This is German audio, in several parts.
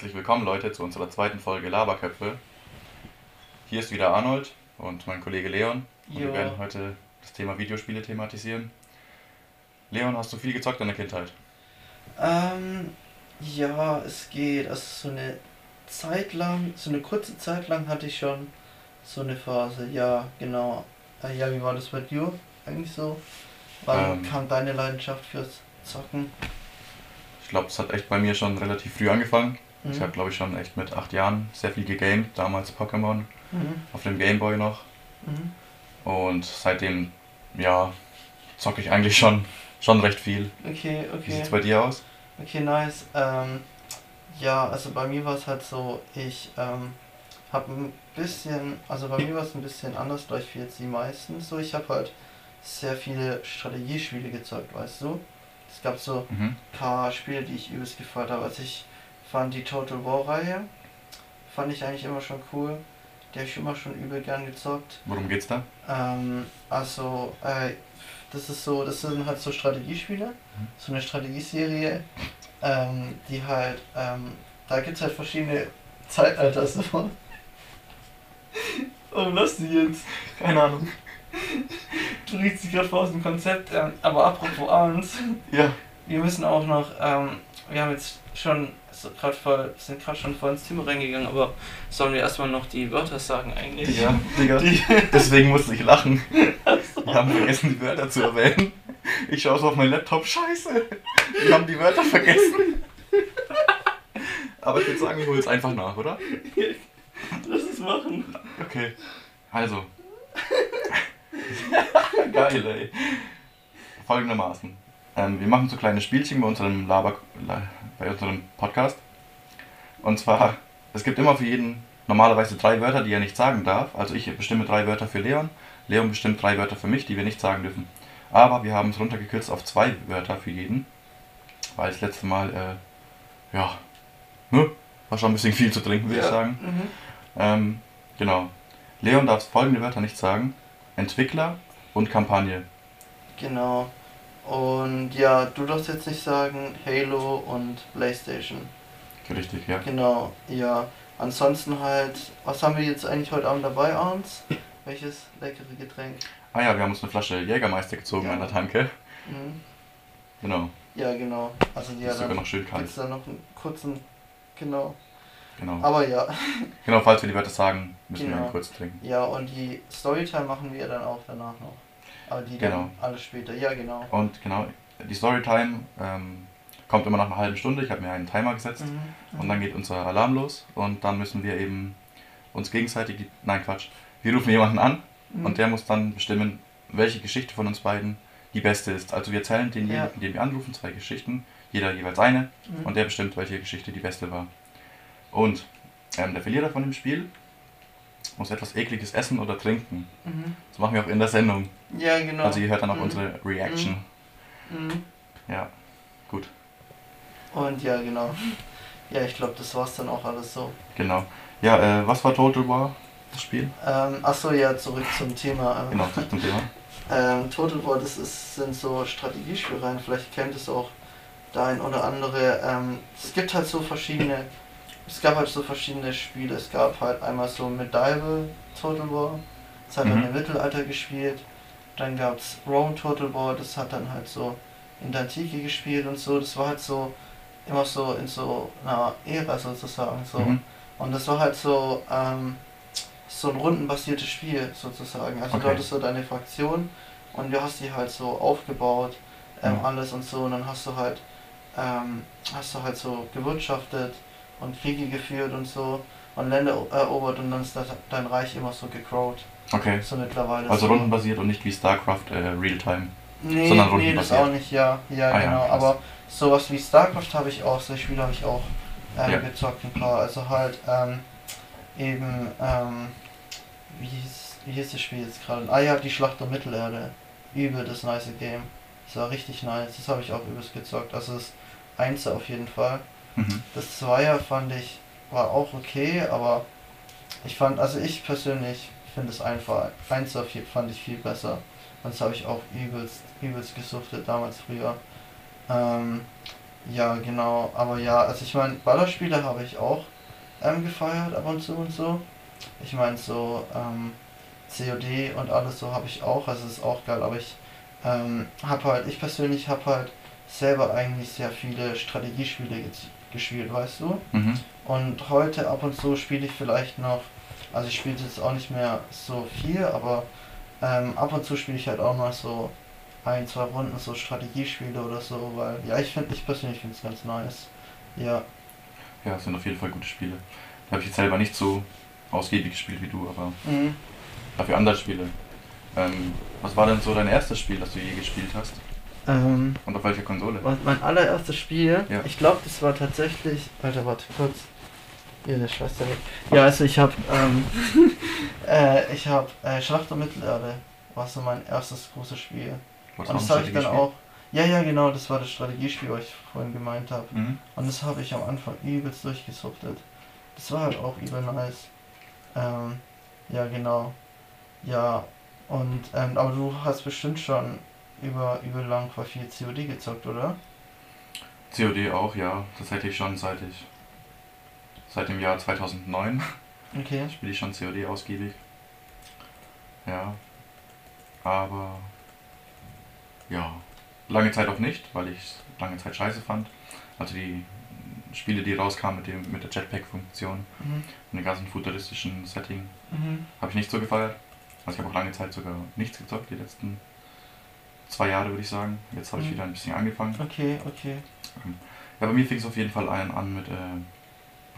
Herzlich willkommen Leute zu unserer zweiten Folge Laberköpfe. Hier ist wieder Arnold und mein Kollege Leon und wir werden heute das Thema Videospiele thematisieren. Leon, hast du viel gezockt in der Kindheit? Ähm, ja, es geht. Also so eine Zeit lang, so eine kurze Zeit lang hatte ich schon so eine Phase. Ja, genau. Äh, ja, wie war das bei dir eigentlich so? Wann Ähm. kam deine Leidenschaft fürs Zocken? Ich glaube, es hat echt bei mir schon relativ früh angefangen. Mhm. Ich habe, glaube ich, schon echt mit acht Jahren sehr viel gegamed, damals Pokémon, Mhm. auf dem Gameboy noch. Mhm. Und seitdem, ja, zocke ich eigentlich schon, schon recht viel. Okay, Wie okay. sieht's bei dir aus? Okay, nice. Ähm, ja, also bei mir war es halt so, ich ähm, habe ein bisschen, also bei mir war es ein bisschen anders, glaube ich, wie jetzt die meisten. So, ich habe halt sehr viele Strategiespiele gezockt, weißt du? Es gab so Mhm. ein paar Spiele, die ich übelst gefeiert habe. Also ich fand die Total War Reihe, fand ich eigentlich immer schon cool. Die habe ich immer schon übel gern gezockt. Worum geht's da? Ähm, also, äh, das ist so, das sind halt so Strategiespiele, so eine Strategieserie, ähm, die halt, ähm, da gibt es halt verschiedene Zeitalter so. Warum lachst du jetzt? Keine Ahnung. Du riechst dich gerade vor aus dem Konzept, ähm, aber apropos abends, Ja. wir müssen auch noch, ähm, wir haben jetzt schon, so grad voll, sind gerade schon voll ins Thema reingegangen, aber sollen wir erstmal noch die Wörter sagen eigentlich? Ja, Digga. Die, Deswegen musste ich lachen. Wir haben vergessen, die Wörter zu erwähnen. Ich schaue so auf meinen Laptop, scheiße. Wir haben die Wörter vergessen. Aber ich würde sagen, ich hole es einfach nach, oder? lass es machen. Okay. Also. Geil, ey. Folgendermaßen. Ähm, wir machen so kleine Spielchen bei unserem Laber, La- bei unserem Podcast. Und zwar, es gibt immer für jeden normalerweise drei Wörter, die er nicht sagen darf. Also ich bestimme drei Wörter für Leon. Leon bestimmt drei Wörter für mich, die wir nicht sagen dürfen. Aber wir haben es runtergekürzt auf zwei Wörter für jeden. Weil das letzte Mal, äh, ja, ne, war schon ein bisschen viel zu trinken, würde ich sagen. Mhm. Ähm, genau. Leon darf folgende Wörter nicht sagen. Entwickler und Kampagne. Genau. Und ja, du darfst jetzt nicht sagen Halo und Playstation. Richtig, ja. Genau, ja. Ansonsten halt, was haben wir jetzt eigentlich heute Abend dabei, Arns? Welches leckere Getränk? Ah ja, wir haben uns eine Flasche Jägermeister gezogen Ja. an der Tanke. Mhm. Genau. Ja, genau. Also ja, ist sogar dann noch schön kalt. gibt's da noch einen kurzen, genau. Genau. Aber ja, Genau, falls wir die Wörter sagen, müssen wir Genau. einen kurz trinken. ja, und die Storytime machen wir dann auch danach noch. Aber die Genau. dann alles später. Ja, genau. Und genau, die Storytime ähm, kommt immer nach einer halben Stunde. Ich habe mir einen Timer gesetzt. Mhm. Und dann geht unser Alarm los. Und dann müssen wir eben uns gegenseitig, die, nein Quatsch, wir rufen jemanden an Mhm. und der muss dann bestimmen, welche Geschichte von uns beiden die beste ist. Also wir erzählen denjenigen, Ja. den wir anrufen, zwei Geschichten, jeder jeweils eine Mhm. und der bestimmt, welche Geschichte die beste war. Und ähm, der Verlierer von dem Spiel muss etwas ekliges essen oder trinken. Mhm. Das machen wir auch in der Sendung. Ja, genau. Also ihr hört dann auch Mhm. unsere Reaction. Mhm. Ja, gut, Und ja, genau. Ja, ich glaube, das war's dann auch alles so. genau. Ja, äh, was war Total War, das Spiel? Ähm, achso, ja, zurück zum Thema. Ähm, Genau, zurück zum Thema. ähm, Total War, das ist, sind so Strategiespielereien, vielleicht kennt es auch der ein oder andere. Ähm, es gibt halt so verschiedene, es gab halt so verschiedene Spiele. Es gab halt einmal so Medieval Total War, das hat dann Mhm. im Mittelalter gespielt. Dann gab es Rome Total War, das hat dann halt so in der Antike gespielt und so. Das war halt so immer so in so einer Ära sozusagen. So. Mhm. Und das war halt so, ähm, so ein rundenbasiertes Spiel sozusagen. Also Okay. du hattest so deine Fraktion und du hast die halt so aufgebaut, ähm, Ja. alles und so. Und dann hast du halt, ähm, hast du halt so gewirtschaftet und Kriege geführt und so und Länder erobert und dann ist das, dein Reich immer so gecrowt. Okay. So mittlerweile. Also so. rundenbasiert und nicht wie StarCraft äh, Realtime. Nee, sondern nee, das rundenbasiert. auch nicht, ja, ja, Ah ja, genau. krass. Aber sowas wie StarCraft habe ich auch, solche Spiele habe ich auch ähm, Ja. gezockt ein paar. Also halt ähm, eben, ähm, wie hieß, wie hieß das Spiel jetzt gerade? Ah ja, die Schlacht um Mittelerde. Übel das nice Game. Das war richtig nice. Das habe ich auch übelst gezockt. Also das Einser auf jeden Fall. Mhm. Das Zweier fand ich, war auch okay, aber ich fand, also ich persönlich finde es einfach, Einser fand ich viel besser. Und das habe ich auch übelst, übelst gesuchtet damals früher. Ähm, Ja, genau. Aber ja, also ich meine, Ballerspiele habe ich auch ähm, gefeiert ab und zu und so. Ich meine, so ähm, COD und alles so habe ich auch, also ist auch geil, aber ich ähm, habe halt, ich persönlich habe halt selber eigentlich sehr viele Strategiespiele gespielt, weißt du? Mhm. Und heute ab und zu spiele ich vielleicht noch, also ich spiele jetzt auch nicht mehr so viel, aber ähm, ab und zu spiele ich halt auch mal so ein, zwei Runden so Strategiespiele oder so, weil ja, ich finde, ich persönlich finde es ganz nice. Ja. Ja, es sind auf jeden Fall gute Spiele. Da habe ich jetzt selber nicht so ausgiebig gespielt wie du, aber mhm. dafür andere Spiele. Ähm, was war denn so dein erstes Spiel, das du je gespielt hast? Ähm, Und auf welcher Konsole? Mein allererstes Spiel, ja. ich glaube, das war tatsächlich. Alter, warte kurz. Der Schwester weg. Ja, also ich habe. Ähm, äh, ich habe äh, Schlacht um Mittelerde, war so mein erstes großes Spiel. Was Und das habe ich dann auch. Ja, ja, genau, das war das Strategiespiel, was ich vorhin gemeint habe. Mhm. Und das habe ich am Anfang übelst durchgesuchtet. Das war halt auch übel nice. Ähm, ja, genau. Ja, und, ähm, aber du hast bestimmt schon über, über lang vor viel COD gezockt, oder? COD auch, ja. Das hätte ich schon seit ich. Seit dem Jahr 2009. Okay. Spiele ich schon COD ausgiebig. Ja. Aber. Ja. Lange Zeit auch nicht, weil ich es lange Zeit scheiße fand. Also die Spiele, die rauskamen mit, dem, mit der Jetpack-Funktion mhm. und dem ganzen futuristischen Setting, mhm. habe ich nicht so gefeiert. Also ich habe auch lange Zeit sogar nichts gezockt, die letzten zwei Jahre würde ich sagen. Jetzt habe ich mhm. wieder ein bisschen angefangen. Okay, okay. Ähm, ja, bei mir fing es auf jeden Fall ein, an mit äh,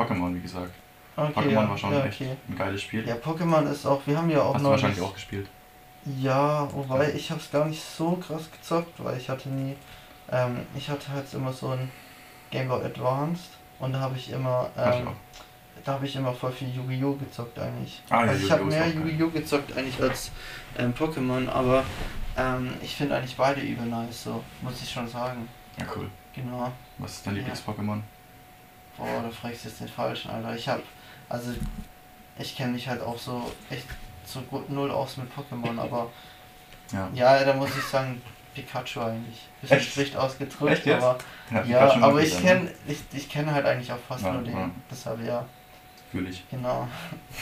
Pokémon, wie gesagt. Okay, Pokémon ja, war schon ja, echt ein geiles Spiel. Ja, Pokémon ist auch, wir haben ja auch Hast noch. du wahrscheinlich auch gespielt. Ja, wobei ich habe es gar nicht so krass gezockt, weil ich hatte nie, ähm, ich hatte halt immer so ein Game Boy Advanced und da habe ich immer, ähm, da habe ich immer voll viel Yu-Gi-Oh! gezockt eigentlich. Ah, also ja, ich habe mehr Yu-Gi-Oh! gezockt eigentlich als ähm, Pokémon, aber ähm, ich finde eigentlich beide übel nice, so muss ich schon sagen. Ja, cool. Genau. Was ist dein Lieblings-Pokémon? Boah, da fragst du jetzt den falschen, Alter. Ich habe, also ich kenne mich halt auch so echt so gut null aus mit Pokémon, aber ja. ja, da muss ich sagen, Pikachu eigentlich. Bisschen Echt? schlicht ausgedrückt, Echt aber ja, ja aber ich kenne ich, ich kenn halt eigentlich auch fast ja, nur den. Ja. Deshalb ja. Fühl ich. Genau.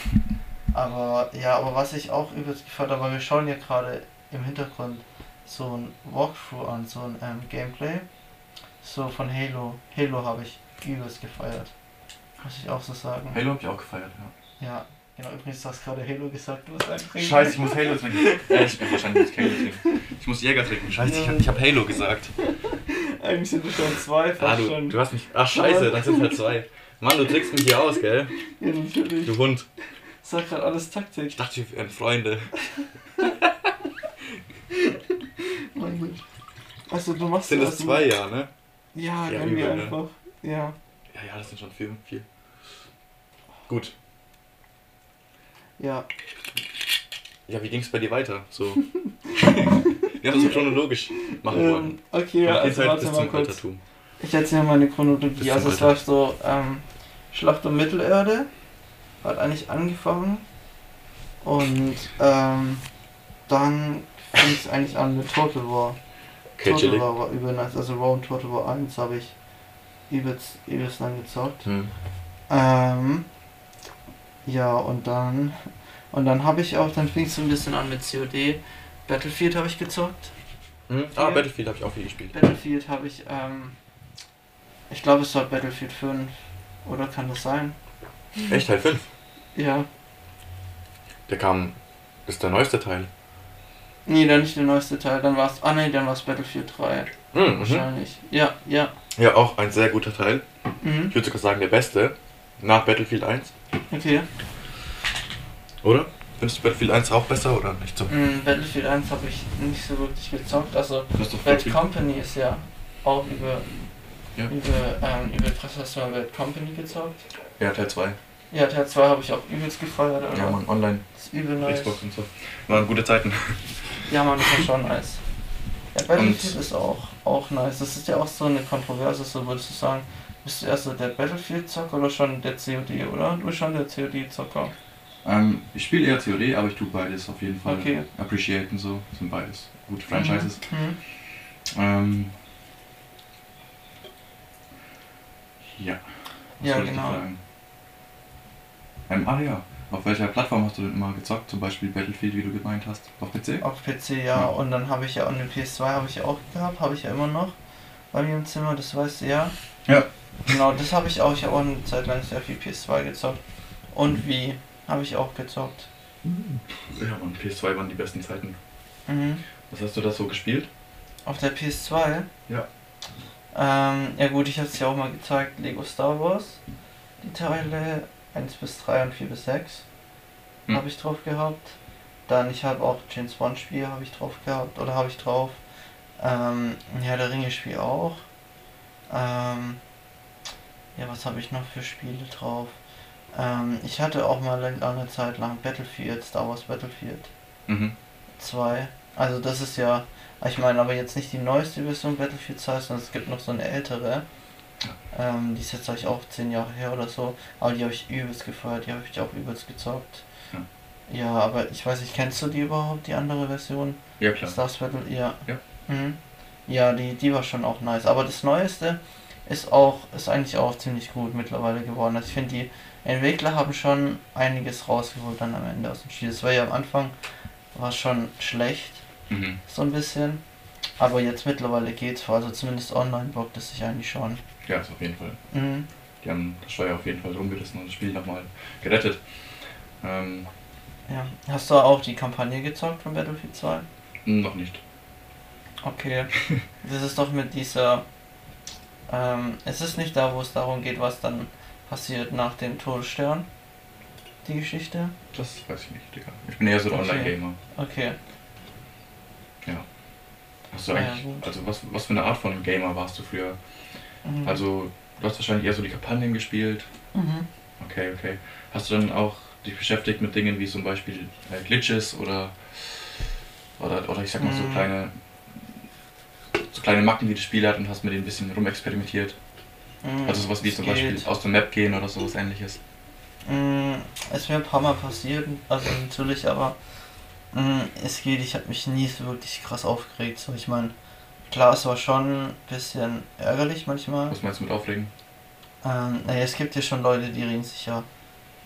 aber ja, aber was ich auch übelst gefällt, aber wir schauen ja gerade im Hintergrund so ein Walkthrough an, so ein ähm, Gameplay. So von Halo. Halo habe ich übelst gefeiert. Muss ich auch so sagen. Halo habe ich auch gefeiert, ja. Ja, Genau, übrigens, du hast gerade Halo gesagt, du musst einen trinken. Scheiße, ich muss Halo trinken. äh, ich bin wahrscheinlich nicht Halo trinken. Ich muss Jäger trinken. Scheiße, ich habe ich hab Halo gesagt. Eigentlich sind es schon zwei, fast ah, du, schon. Du hast mich. Ach, scheiße, dann sind es halt zwei. Mann, du trickst mich hier aus, gell? Ja, natürlich. Du Hund. War gerade alles Taktik. Ich dachte, wir wären Freunde. mein Gott. Also, du machst Sind das zwei, ja, ne? Ja, ja irgendwie einfach. Ne? Ja. Ja, ja, das sind schon viel. viel. Gut. Ja. Ja, wie ging es bei dir weiter? So. ja, so chronologisch machen wollen. Ähm, okay, ja, also warte mal kurz. Altertum. Ich erzähle mal eine Chronologie. Also es war so ähm, Schlacht um Mittelerde. Hat eigentlich angefangen. Und ähm, dann fing es eigentlich an mit Total War. Okay, Total War war übel nice. Also Raw und Total War 1 habe ich übelst, übelst lang gezockt. Hm. Ähm, ja, und dann. Und dann habe ich auch, dann fing es so ein bisschen an mit COD. Battlefield habe ich gezockt. Hm? Ah, Battlefield habe ich auch viel gespielt. Battlefield habe ich, ähm, ich glaube es war Battlefield 5. Oder kann das sein? Echt, Teil 5? Ja. Der kam, ist der neueste Teil. Nee, dann nicht der neueste Teil, dann war es, ah nee, dann war es Battlefield 3. Mhm, Wahrscheinlich. Ja, ja. Ja, auch ein sehr guter Teil. Mhm. Ich würde sogar sagen, der beste. Nach Battlefield 1. Okay. Oder? Findest du Battlefield 1 auch besser oder nicht so? Mm, Battlefield 1 habe ich nicht so wirklich gezockt. Also Bad Company ist ja auch über ja. über ähm, über was hast du mal Bad Company gezockt? Ja, Teil 2. Ja, Teil 2 habe ich auch übelst gefeiert. Oder? Ja, man, online. Das ist übel nice. Xbox und so. Waren gute Zeiten. Ja, man, das war schon nice. Ja, Battlefield und ist auch, auch nice. Das ist ja auch so eine Kontroverse, so würdest du sagen. Bist du erst so der Battlefield-Zocker oder schon der COD, oder? Du bist schon der COD-Zocker. Ähm, ich spiele eher COD, aber ich tue beides auf jeden Fall. Okay. Appreciaten so, sind beides gute Franchises. Mhm. mhm. Ähm, Ja. Was Ja, genau. Ähm, ah ja. Auf welcher Plattform hast du denn immer gezockt? Zum Beispiel Battlefield, wie du gemeint hast? Auf PC? Auf PC, ja. Ja. Und dann habe ich ja, und eine PS2 habe ich ja auch gehabt, habe ich ja immer noch bei mir im Zimmer, das weißt du ja. Ja. Genau, das habe ich auch. Ich habe auch eine Zeit lang sehr viel PS2 gezockt. Und wie habe ich auch gezockt. Ja, Mann, PS2 waren die besten Zeiten. Mhm. Was hast du da so gespielt? Auf der PS2? Ja. Ähm, ja gut, ich habe es ja auch mal gezeigt, Lego Star Wars. Die Teile 1 bis 3 und 4 bis 6 Hm. habe ich drauf gehabt. Dann, ich habe auch James Bond Spiel habe ich drauf gehabt, oder habe ich drauf. Ähm, ja, der Ringe Spiel auch. Ähm, ja, was habe ich noch für Spiele drauf? Ähm, ich hatte auch mal eine lange Zeit lang Battlefield, Star Wars Battlefield Mhm. 2. Also das ist ja, ich meine aber jetzt nicht die neueste Version Battlefield 2, sondern es gibt noch so eine ältere. Ähm, die ist jetzt vielleicht auch 10 Jahre her oder so, aber die habe ich übelst gefeiert, die habe ich auch übelst gezockt. Ja. Ja, aber ich weiß nicht, kennst du die überhaupt, die andere Version? Ja, klar. Star Battle, ja. Ja. Mhm. Ja, die, die war schon auch nice. Aber das Neueste ist auch, ist eigentlich auch ziemlich gut mittlerweile geworden. Also ich finde, die Entwickler haben schon einiges rausgeholt dann am Ende aus dem Spiel. Das war ja am Anfang, war schon schlecht, Mhm. so ein bisschen. Aber jetzt mittlerweile geht's, also zumindest online bockt es sich eigentlich schon. Ja, ist auf jeden Fall. Mhm. Die haben das Steuer auf jeden Fall rumgerissen und das Spiel nochmal gerettet. Ähm, Ja. Hast du auch die Kampagne gezockt von Battlefield 2? noch nicht. Okay. das ist doch mit dieser. Ähm, es ist nicht da, wo es darum geht, was dann passiert nach dem Todesstern. Die Geschichte? Das weiß ich nicht, Digga. Ich bin eher so ein Okay. Online-Gamer. Okay. Hast du eigentlich, ja, also was, was für eine Art von Gamer warst du früher? Mhm. Also, du hast wahrscheinlich eher so die Kampagnen gespielt. Mhm. Okay, okay. Hast du dann auch dich beschäftigt mit Dingen wie zum Beispiel äh, Glitches oder, oder, oder ich sag mal so Mhm. kleine so kleine Macken, die das Spiel hat und hast mit denen ein bisschen rumexperimentiert? Mhm. Also sowas wie zum Beispiel geht. aus der Map gehen oder sowas ähnliches. Es ist mir ein paar Mal passiert, also natürlich, aber mm, es geht, ich habe mich nie so wirklich krass aufgeregt. So, ich meine, klar, es war schon ein bisschen ärgerlich manchmal. Was meinst du mit Aufregen? Ähm, naja, es gibt ja schon Leute, die reden sich ja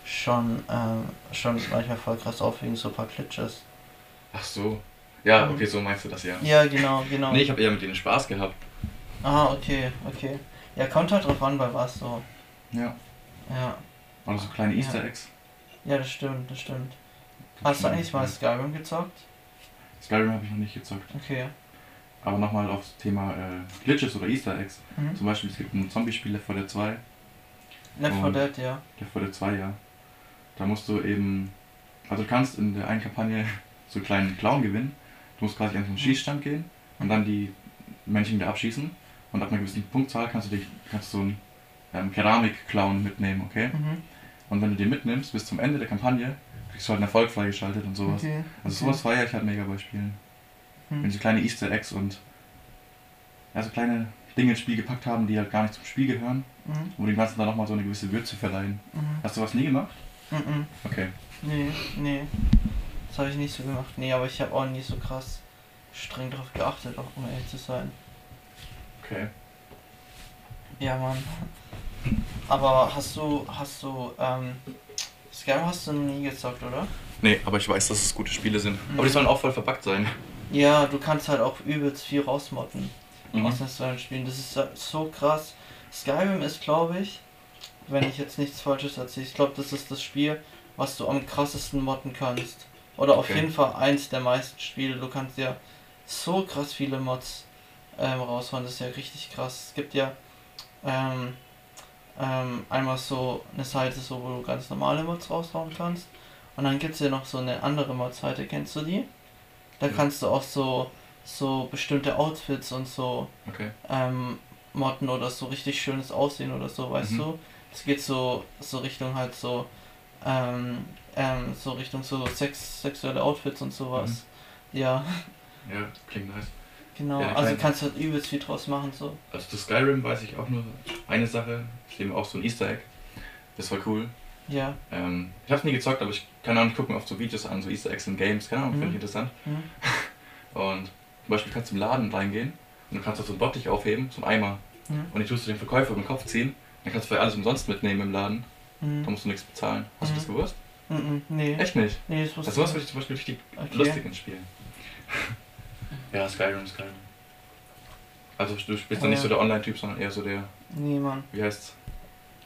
schon, ähm, schon manchmal voll krass auf wegen so ein paar Glitches. Ach so. Ja, Mhm. okay, so meinst du das ja. Ja, genau, genau. Nee, ich habe eher mit denen Spaß gehabt. Ah, okay, okay. Ja, kommt halt drauf an, bei was so. Ja. Ja, Oder so kleine. Easter Eggs. ja, das stimmt, das stimmt. Hast du eigentlich mal Skyrim gezockt? Skyrim habe ich noch nicht gezockt. Okay. Aber nochmal aufs Thema äh, Glitches oder Easter Eggs. Mhm. Zum Beispiel, es gibt ein Zombie-Spiel, Left 4 Dead 2. Left 4 Und- Dead, ja. Left 4 Dead 2, ja. Da musst du eben, also du kannst in der einen Kampagne so einen kleinen Clown gewinnen. Du musst quasi an so einen Schießstand gehen und dann die Männchen da abschießen. Und ab einer gewissen Punktzahl kannst du dich, kannst du so einen ähm, Keramik-Clown mitnehmen, okay? Mhm. Und wenn du den mitnimmst bis zum Ende der Kampagne, kriegst du halt einen Erfolg freigeschaltet und sowas. Okay. Also okay. sowas feiere ich halt mega bei Spielen. Hm. Wenn sie kleine Easter Eggs und ja, so kleine Dinge ins Spiel gepackt haben, die halt gar nicht zum Spiel gehören, Mhm. wo dem Ganzen dann nochmal so eine gewisse Würze verleihen. Mhm. Hast du was nie gemacht? Mhm. Okay. Nee, nee. Das habe ich nicht so gemacht. Nee, aber ich habe auch nie so krass streng darauf geachtet, auch um ehrlich zu sein. Okay. Ja, Mann. Aber hast du, hast du, ähm, Skyrim hast du nie gezockt, oder? Nee, aber ich weiß, dass es gute Spiele sind. Mhm. Aber die sollen auch voll verpackt sein. Ja, du kannst halt auch übelst viel rausmotten Mhm. aus den Skyrim-Spielen. Das ist ja so krass. Skyrim ist, glaube ich, wenn ich jetzt nichts Falsches erzähle, ich glaube, das ist das Spiel, was du am krassesten modden kannst. Oder auf Okay. jeden Fall eins der meisten Spiele. Du kannst ja so krass viele Mods ähm, raushauen. Das ist ja richtig krass. Es gibt ja ähm, ähm, einmal so eine Seite, so, wo du ganz normale Mods raushauen kannst. Und dann gibt es ja noch so eine andere Mod-Seite. Kennst du die? Da kannst du auch so, so bestimmte Outfits und so Okay. ähm, modden oder so richtig schönes Aussehen oder so, weißt Mhm. du? Es geht so, so Richtung halt so, ähm, ähm, so Richtung so Sex, sexuelle Outfits und sowas. Ja, Ja, klingt nice. genau. Mhm. Ja, also kannst du halt übelst viel draus machen, so. Also zu Skyrim weiß ich auch nur eine Sache. Ich nehme auch so ein Easter Egg. Das war cool. Ja. Ähm, ich habe es nie gezockt, aber ich kann auch nicht gucken oft so Videos an, so Easter Eggs in Games. Keine Ahnung, Mhm. finde ich interessant. Hm? Und zum Beispiel kannst du im Laden reingehen und du kannst auch so einen Bottich aufheben, so einen Eimer. Hm? Und die tust du den Verkäufer über den Kopf ziehen, Dann kannst du für alles umsonst mitnehmen im Laden. Da Mhm. musst du nichts bezahlen. Hast Mhm. du das gewusst? Mhm. Nee. Echt nicht? Nee, das wusste Das sowas ich würde ich zum Beispiel richtig Okay. lustig in Spielen. ja, Skyrim, Skyrim. Also du bist dann Oh, nicht ja. so der Online-Typ, sondern eher so der, Nee, Mann. wie heißt's?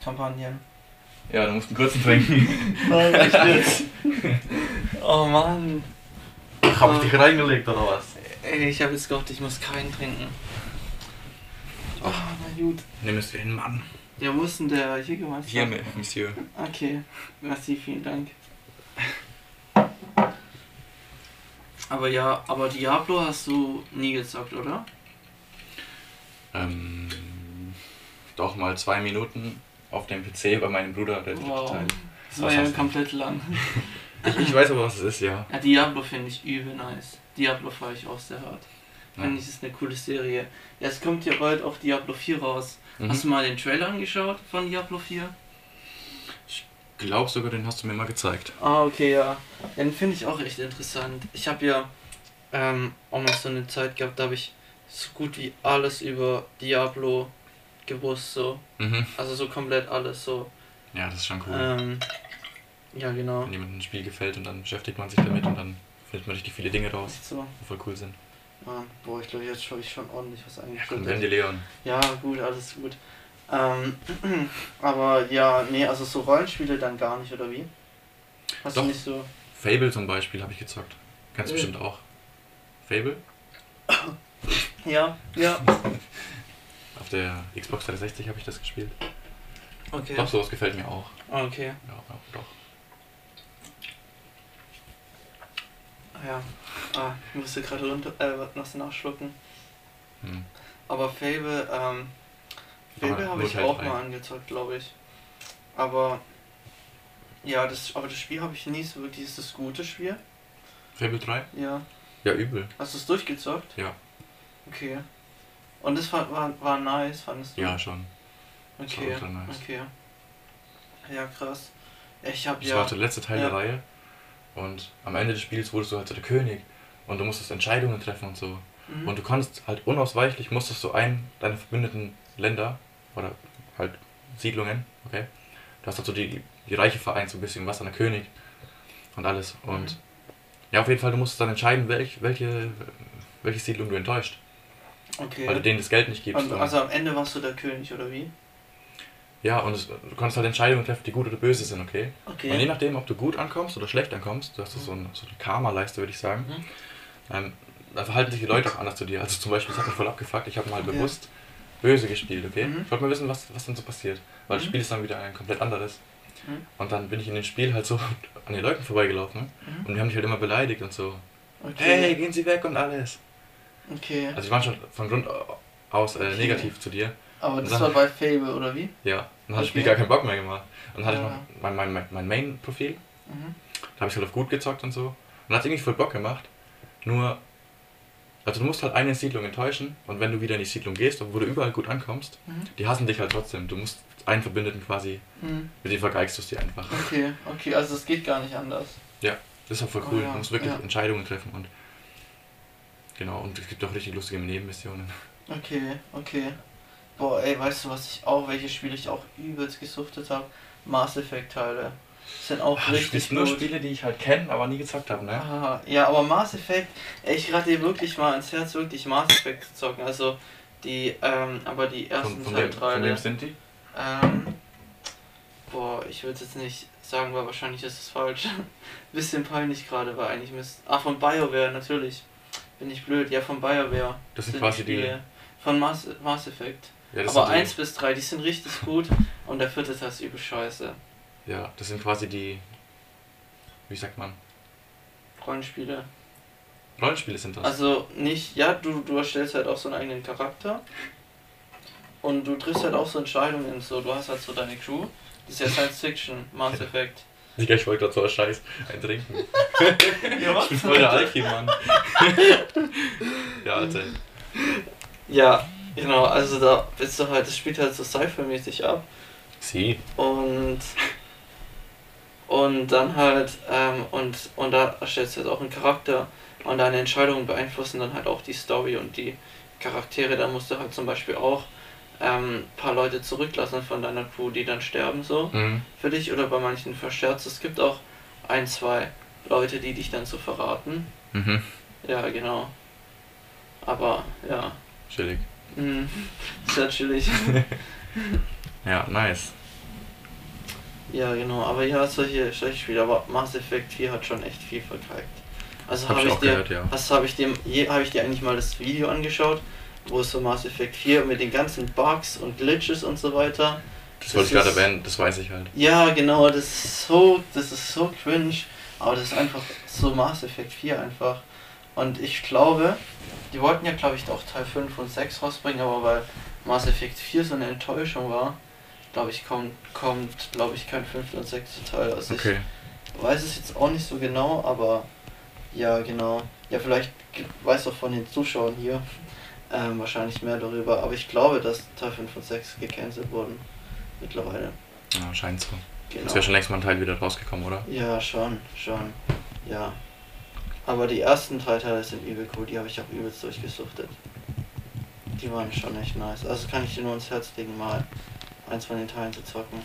Kampagnen. Ja, du musst einen kurzen trinken. Nein, echt jetzt. oh Mann. Hab ich dich reingelegt oder was? Ey, ich habe jetzt gehofft, ich muss keinen trinken. Oh, na gut. Nimm es hin, Mann. Ja, wo ist denn der Jägermeister? Hier, Monsieur. Okay, merci, vielen Dank. Aber ja, aber Diablo hast du nie gezockt, oder? Ähm, doch mal zwei Minuten auf dem PC bei meinem Bruder, der dritte Wow. Teil. Das war ja komplett lang. Ich, ich weiß aber, was es ist, ja. Ja, Diablo finde ich übel nice. Diablo fahre ich auch sehr hart. Ja. Finde ich, ist eine coole Serie. Ja, es kommt ja bald auch Diablo 4 raus. Mhm. Hast du mal den Trailer angeschaut von Diablo 4? glaub sogar, den hast du mir mal gezeigt. Ah, okay, ja. den finde ich auch echt interessant. Ich habe ja ähm, auch noch so eine Zeit gehabt, da habe ich so gut wie alles über Diablo gewusst, so. Mhm. Also so komplett alles, so. Ja, das ist schon cool. Ähm, ja, genau. Wenn jemandem ein Spiel gefällt und dann beschäftigt man sich damit und dann findet man richtig viele Dinge raus, so. die voll cool sind. Ah, boah, ich glaube, jetzt habe ich schon ordentlich was Ja, eingeschüttet. komm, Leon. Ja, gut, alles gut. Ähm, aber ja, nee, also so Rollenspiele dann gar nicht, oder wie? Hast Doch. du nicht so. Fable zum Beispiel habe ich gezockt. Kannst du Mhm. bestimmt auch. Fable? Ja, ja. Der Xbox 360 habe ich das gespielt. Okay. Doch, sowas gefällt mir auch. Okay. Ja, ja, doch. Ah, Ja. Ah, ich musste gerade runter, äh, was nachschlucken. Hm. Aber Fable, ähm, Fable habe ich Teil auch drei. mal angezockt, glaube ich. Aber ja, das, aber das Spiel habe ich nie so wirklich. Ist das gute Spiel? Fable 3? Ja. Ja, übel. Hast du es durchgezockt? Ja. Okay. Und das war, war, war nice, fandest du? Ja, schon. Okay. ultra nice. Okay. Ja, krass. Ich habe Das ja. war der letzte Teil Ja. der Reihe. Und am Ende des Spiels wurdest du halt so der König. Und du musstest Entscheidungen treffen und so. Mhm. Und du konntest halt unausweichlich, musstest du einen deiner verbündeten Länder oder halt Siedlungen, okay? Du hast halt so die, die Reiche vereint, so ein bisschen, was dann der König und alles. Und Mhm. ja, auf jeden Fall, du musstest dann entscheiden, welch, welche, welche Siedlung du enttäuscht. Okay. Weil du denen das Geld nicht gibst. Und, also am Ende warst du der König, oder wie? ja, und es, du konntest halt Entscheidungen treffen, die gut oder böse sind, okay? Okay. Und je nachdem, ob du gut ankommst oder schlecht ankommst, du hast so, ein, so eine Karma-Leiste, würde ich sagen, Mhm. ähm, dann verhalten sich die Leute auch anders zu dir. Also zum Beispiel, das hat mich voll abgefuckt, ich habe mal Okay. bewusst böse gespielt, okay? Mhm. Ich wollte mal wissen, was, was dann so passiert. Weil das Mhm. Spiel ist dann wieder ein komplett anderes. Mhm. Und dann bin ich in dem Spiel halt so an den Leuten vorbeigelaufen Mhm. und die haben mich halt immer beleidigt und so. Okay. Hey, gehen Sie weg und alles. Okay. Also die waren schon von Grund aus äh, Okay. negativ zu dir. Aber das war bei Fable, oder wie? Ja, dann hat das Spiel Okay. gar keinen Bock mehr gemacht. Und dann hatte Ja. ich noch mein, mein, mein, mein Main-Profil, Mhm. da habe ich halt auf gut gezockt und so. Und hat irgendwie voll Bock gemacht. Nur, also du musst halt eine Siedlung enttäuschen und wenn du wieder in die Siedlung gehst, wo du überall gut ankommst, Mhm. die hassen dich halt trotzdem. Du musst einen Verbündeten quasi, Mhm. mit dem vergeigst du es dir einfach. Okay, okay, also es geht gar nicht anders. Das ist auch voll Oh cool. ja, Du musst wirklich ja. Entscheidungen treffen und genau, und es gibt auch richtig lustige Nebenmissionen. Okay, okay. Boah, ey, weißt du, was ich auch, welche Spiele ich auch übelst gesuchtet habe? Mass Effect Teile. Sind auch du richtig spielst nur gut. Spiele, die ich halt kenne, aber nie gezockt habe, ne? Ah, ja, aber Mass Effect, ey, ich rate dir wirklich mal ans Herz, wirklich Mass Effect zu zocken. Also die, ähm, aber die ersten Von, von, zwei wem, von wem sind die? Ähm, boah, ich würde jetzt nicht sagen, weil wahrscheinlich ist es falsch. Bisschen peinlich gerade, weil eigentlich müsste. Ah, von BioWare, natürlich. Bin ich blöd. Ja, von BioWare. Das sind sind quasi die. Spiele. Von Mass, Mass Effect. Ja, das Aber sind die, 1 bis 3, die sind richtig gut. Und der vierte Teil ist übel scheiße. Ja, das sind quasi die. Wie sagt man? Rollenspiele. Rollenspiele sind das. Also nicht, ja, du, du erstellst halt auch so einen eigenen Charakter. Und du triffst halt auch so Entscheidungen. So, du hast halt so deine Crew. Das ist ja Science Fiction, Mass Effect. Digga, ich wollte gerade so einen Scheiß eintrinken. Ja, Ich bin voll der Alki, Mann. ja, Alter. Ja, genau, also da bist du halt, das spielt halt so Cypher-mäßig ab. Sie. Und und dann halt, ähm, und, und da erstellst du halt auch einen Charakter und deine Entscheidungen beeinflussen dann halt auch die Story und die Charaktere. Da musst du halt zum Beispiel auch ähm, paar Leute zurücklassen von deiner Crew, die dann sterben so Mhm. für dich oder bei manchen verscherzt. Es gibt auch ein, zwei Leute, die dich dann so verraten. Mhm. Ja, genau. Aber ja, Chillig. mhm. ist natürlich. Ja, nice. ja, genau. Aber ja, solche, solche Spiele. Aber Mass Effect 4 hat schon echt viel vergeigt. Also Hab habe ich ich, dir, gehört, ja. hast habe ich dir, je, habe ich dir eigentlich mal das Video angeschaut, wo es so Mass Effect 4 mit den ganzen Bugs und Glitches und so weiter. Das wollte ich Das gerade erwähnen, das weiß ich halt. Ja, genau, das ist so, das ist so cringe, aber das ist einfach so Mass Effect 4 einfach. Und ich glaube, die wollten ja glaube ich auch Teil 5 und 6 rausbringen, aber weil Mass Effect 4 so eine Enttäuschung war, glaube ich, kommt, kommt glaube ich, kein 5. und 6. Teil. Also Okay. ich weiß es jetzt auch nicht so genau, aber ja, genau. Ja, vielleicht weiß auch von den Zuschauern hier ähm, wahrscheinlich mehr darüber, aber ich glaube, dass Teil 5 und 6 gecancelt wurden mittlerweile. Ja, scheint so. Genau. Ist ja schon längst mal ein Teil wieder rausgekommen, oder? Ja, schon, schon. Ja. Aber die ersten drei Teile sind übel cool, die habe ich auch übelst durchgesuchtet. Die waren schon echt nice. Also kann ich dir nur ins Herz legen, mal eins von den Teilen zu zocken.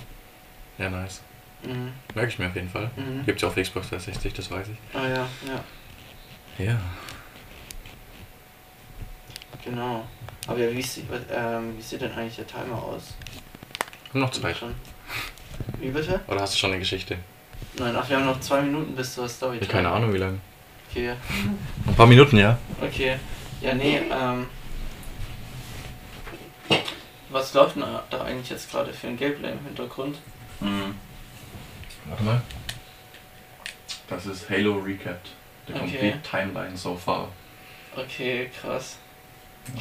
Ja, nice. Mhm. Merke ich mir auf jeden Fall. Mhm. Gibt's ja auf Xbox 360, das weiß ich. Ah ja, ja, Ja. Genau. Aber ja, wie, sieht, ähm, wie sieht denn eigentlich der Timer aus? Haben noch zwei. Schon. Wie bitte? Oder hast du schon eine Geschichte? Nein, ach, wir haben noch zwei Minuten bis zur Story. Ich keine Ahnung, wie lange. Okay, Ein paar Minuten, ja. okay. Ja, nee, ähm. Was läuft denn da eigentlich jetzt gerade für ein Gameplay im Hintergrund? Mhm. Warte mal. Das ist Halo Recapped. The Okay. complete timeline so far. Okay, krass.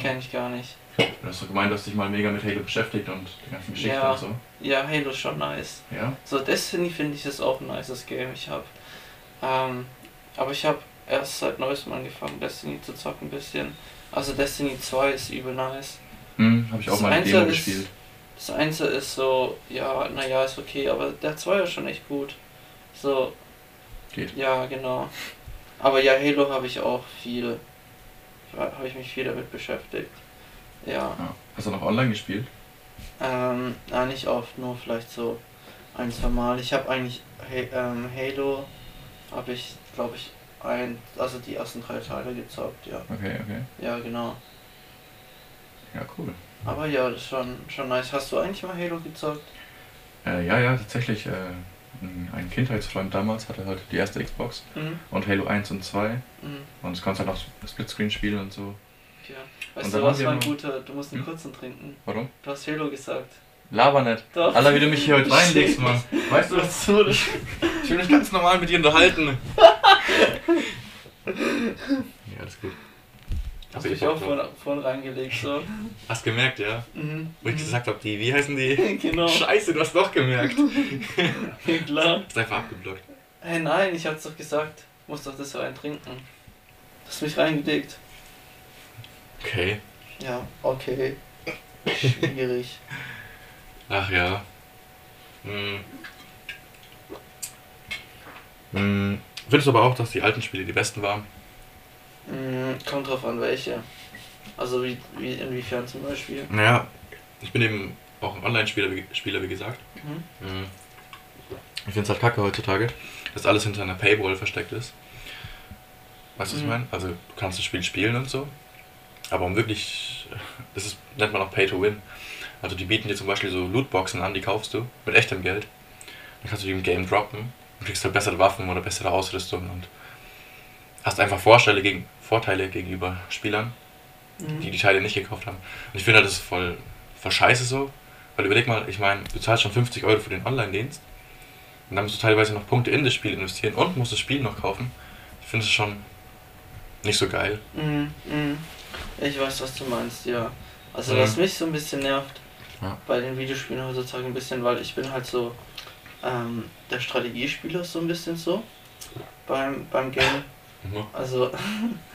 Kenn ich gar nicht. Du hast doch gemeint, du hast dich mal mega mit Halo beschäftigt und die ganzen Geschichten Ja. und so. Ja, Halo ist schon nice. Ja? So, Destiny finde ich ist auch ein nices Game. Ich habe, ähm, aber ich habe erst seit neuestem angefangen, Destiny zu zocken ein bisschen. Also Destiny 2 ist übel nice. Hm, hab ich auch Das mal eine Demo ist- gespielt. Das Einzel ist so, ja, naja, ist okay, aber der 2 ist schon echt gut. So, Geht. ja, genau. Aber ja, Halo habe ich auch viel, habe ich mich viel damit beschäftigt. Ja. Ja. Hast du noch online gespielt? Ähm, na, nicht oft, nur vielleicht so ein, zwei Mal. Ich habe eigentlich ha ähm, Halo, habe ich, glaube ich, ein, also die ersten drei Teile gezockt, ja. Okay, okay. Ja, genau. Ja, cool. Aber ja, das ist schon, schon nice. Hast du eigentlich mal Halo gezockt? Äh, ja, ja, tatsächlich. Äh, ein ein Kindheitsfreund damals hatte halt die erste Xbox Mhm. und Halo 1 und 2 Mhm. und es konnte halt auch Splitscreen spielen und so. Ja. Und Weißt dann du was, mein noch- Guter, du musst einen Hm? kurzen trinken. Warum? Du hast Halo gesagt. Laber nicht. Doch. Alter, wie du mich hier heute reinlegst, Mann. Weißt du, Was du das? ich will mich ganz normal mit dir unterhalten. ja, alles gut. Hast Also mich ich auch vorhin, vorhin reingelegt, so. Hast gemerkt, ja? Mhm. Wo ich gesagt habe, die, wie heißen die? Genau. Scheiße, du hast doch gemerkt. Ja, klar. Hast einfach abgeblockt. Hey, nein, ich hab's doch gesagt. Du musst doch das rein trinken. Du hast mich reingelegt. Okay. Ja, okay. Schwierig. Ach ja. Hm. Hm. Findest du aber auch, dass die alten Spiele die besten waren? Mm, kommt drauf an, welche. Also wie, wie inwiefern zum Beispiel. Naja, ich bin eben auch ein Online-Spieler, wie, Spieler, wie gesagt. Mhm. Hm. Ich finde es halt kacke heutzutage, dass alles hinter einer Paywall versteckt ist. Weißt du, was ich Mhm. meine? Also, du kannst das Spiel spielen und so, aber um wirklich, das ist, nennt man auch Pay to Win. Also, die bieten dir zum Beispiel so Lootboxen an, die kaufst du mit echtem Geld. Dann kannst du die im Game droppen und kriegst halt bessere Waffen oder bessere Ausrüstung und hast einfach Vorteile, gegen, Vorteile gegenüber Spielern, Mhm. die die Teile nicht gekauft haben. Und ich finde halt, das ist voll, voll scheiße so. Weil überleg mal, ich meine, du zahlst schon 50 Euro für den Online-Dienst und dann musst du teilweise noch Punkte in das Spiel investieren und musst das Spiel noch kaufen. Ich finde es schon nicht so geil. Mhm, mhm. Ich weiß, was du meinst, ja. Also Mhm. was mich so ein bisschen nervt Ja. bei den Videospielen heutzutage ein bisschen, weil ich bin halt so ähm, der Strategiespieler so ein bisschen so beim, beim Game. Also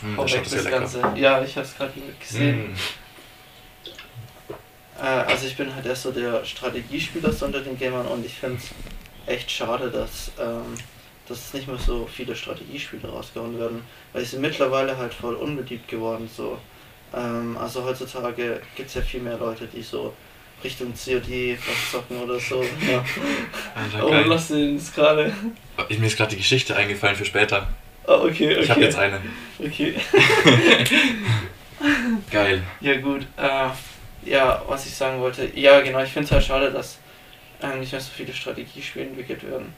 Hm, hau das weg das lecker. Ganze. Ja, ich hab's gerade gesehen. Hm. Äh, also ich bin halt erst so der Strategiespieler so unter den Gamern und ich finde es echt schade, dass, ähm, dass nicht mehr so viele Strategiespiele rausgehauen werden, weil sie sind mittlerweile halt voll unbeliebt geworden so. Ähm, also heutzutage gibt es ja viel mehr Leute, die so Richtung COD was zocken oder so. Ja. Alter, Oh, lass den jetzt gerade. Ich- Mir ist gerade die Geschichte eingefallen für später. Ah, okay, okay. Ich habe jetzt eine. Okay. Geil. Ja gut, äh, ja, was ich sagen wollte, ja genau, ich finde es halt schade, dass ähm, nicht mehr so viele Strategiespiele entwickelt werden.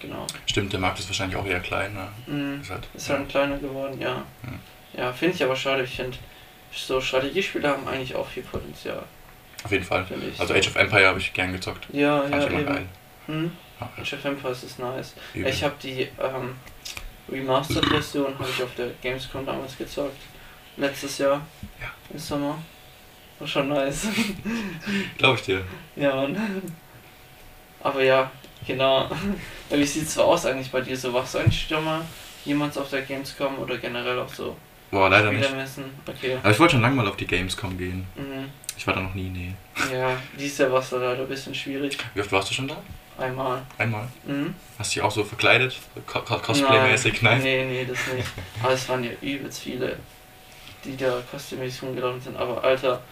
Genau. Stimmt, der Markt ist wahrscheinlich auch eher klein. Ne? Mhm. Ist halt, Ist halt kleiner geworden, ja. Ja, finde ich aber schade. Ich finde, so Strategiespiele haben eigentlich auch viel Potenzial, Auf jeden Fall. finde ich. Also Age of Empire habe ich gern gezockt. Ja, Fand ja, ich immer eben. geil. Hm? Ja, Age of Empires ist nice. übel. Ich habe die ähm, Remastered-Version habe ich auf der Gamescom damals gezockt. Letztes Jahr. Ja. Im Sommer. War schon nice. Glaube ich dir. Ja, Mann. Aber ja, genau. Wie sieht's so aus eigentlich bei dir? So warst du eigentlich schon mal jemals auf der Gamescom oder generell auch so Boah, leider nicht. Okay. Aber ich wollte schon lange mal auf die Gamescom gehen. Mhm. Ich war da noch nie, nee. Ja, dieses Jahr war es leider ein bisschen schwierig. Wie oft warst du schon da? Einmal. Einmal. Mhm. Hast du dich auch so verkleidet? Co Co Cosplay-mäßig? Nein. Nee, nee, das nicht. Aber es waren ja übelst viele, die da kostümmäßig rumgelaufen sind. Aber Alter,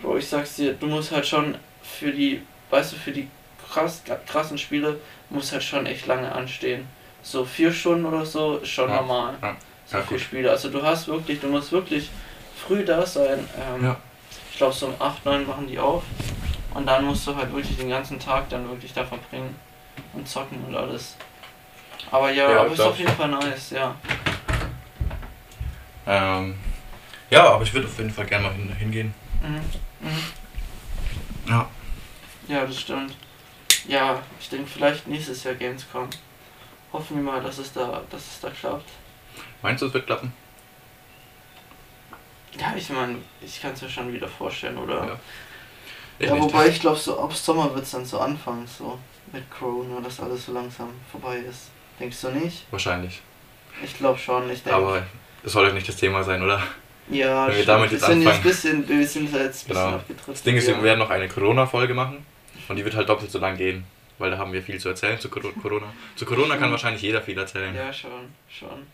Bro, ich sag's dir, du musst halt schon für die, weißt du, für die krass, krassen Spiele, musst halt schon echt lange anstehen. So vier Stunden oder so ist schon Ja, normal. ja. So Ja, für gut. Spiele. Also du hast wirklich, du musst wirklich früh da sein. Ähm, Ja. Ich glaube so um 8, 9 machen die auf. Und dann musst du halt wirklich den ganzen Tag dann wirklich da verbringen und zocken und alles. Aber ja, Ja, aber ist auf jeden Fall nice, ja. Ähm, ja, aber ich würde auf jeden Fall gerne mal hin, hingehen. Mhm. Mhm. Ja. Ja, das stimmt. Ja, ich denke vielleicht nächstes Jahr Gamescom. Hoffen wir mal, dass es da, dass es da klappt. Meinst du, es wird klappen? Ja, ich meine, ich kann es mir schon wieder vorstellen, oder? Ja. Ich Ja, wobei ich glaube, so ab Sommer wird es dann so anfangen, so mit Corona, dass alles so langsam vorbei ist. Denkst du nicht? Wahrscheinlich. Ich glaube schon, ich denke. Aber das soll doch nicht das Thema sein, oder? ja, wenn wir stimmt. damit wir jetzt sind jetzt anfangen. bisschen, wir sind da jetzt ein bisschen Genau. abgedriftet. Das Ding ist, wir werden noch eine Corona-Folge machen und die wird halt doppelt so lang gehen, weil da haben wir viel zu erzählen zu Cor- Corona. Zu Corona kann wahrscheinlich jeder viel erzählen. Ja, schon, schon.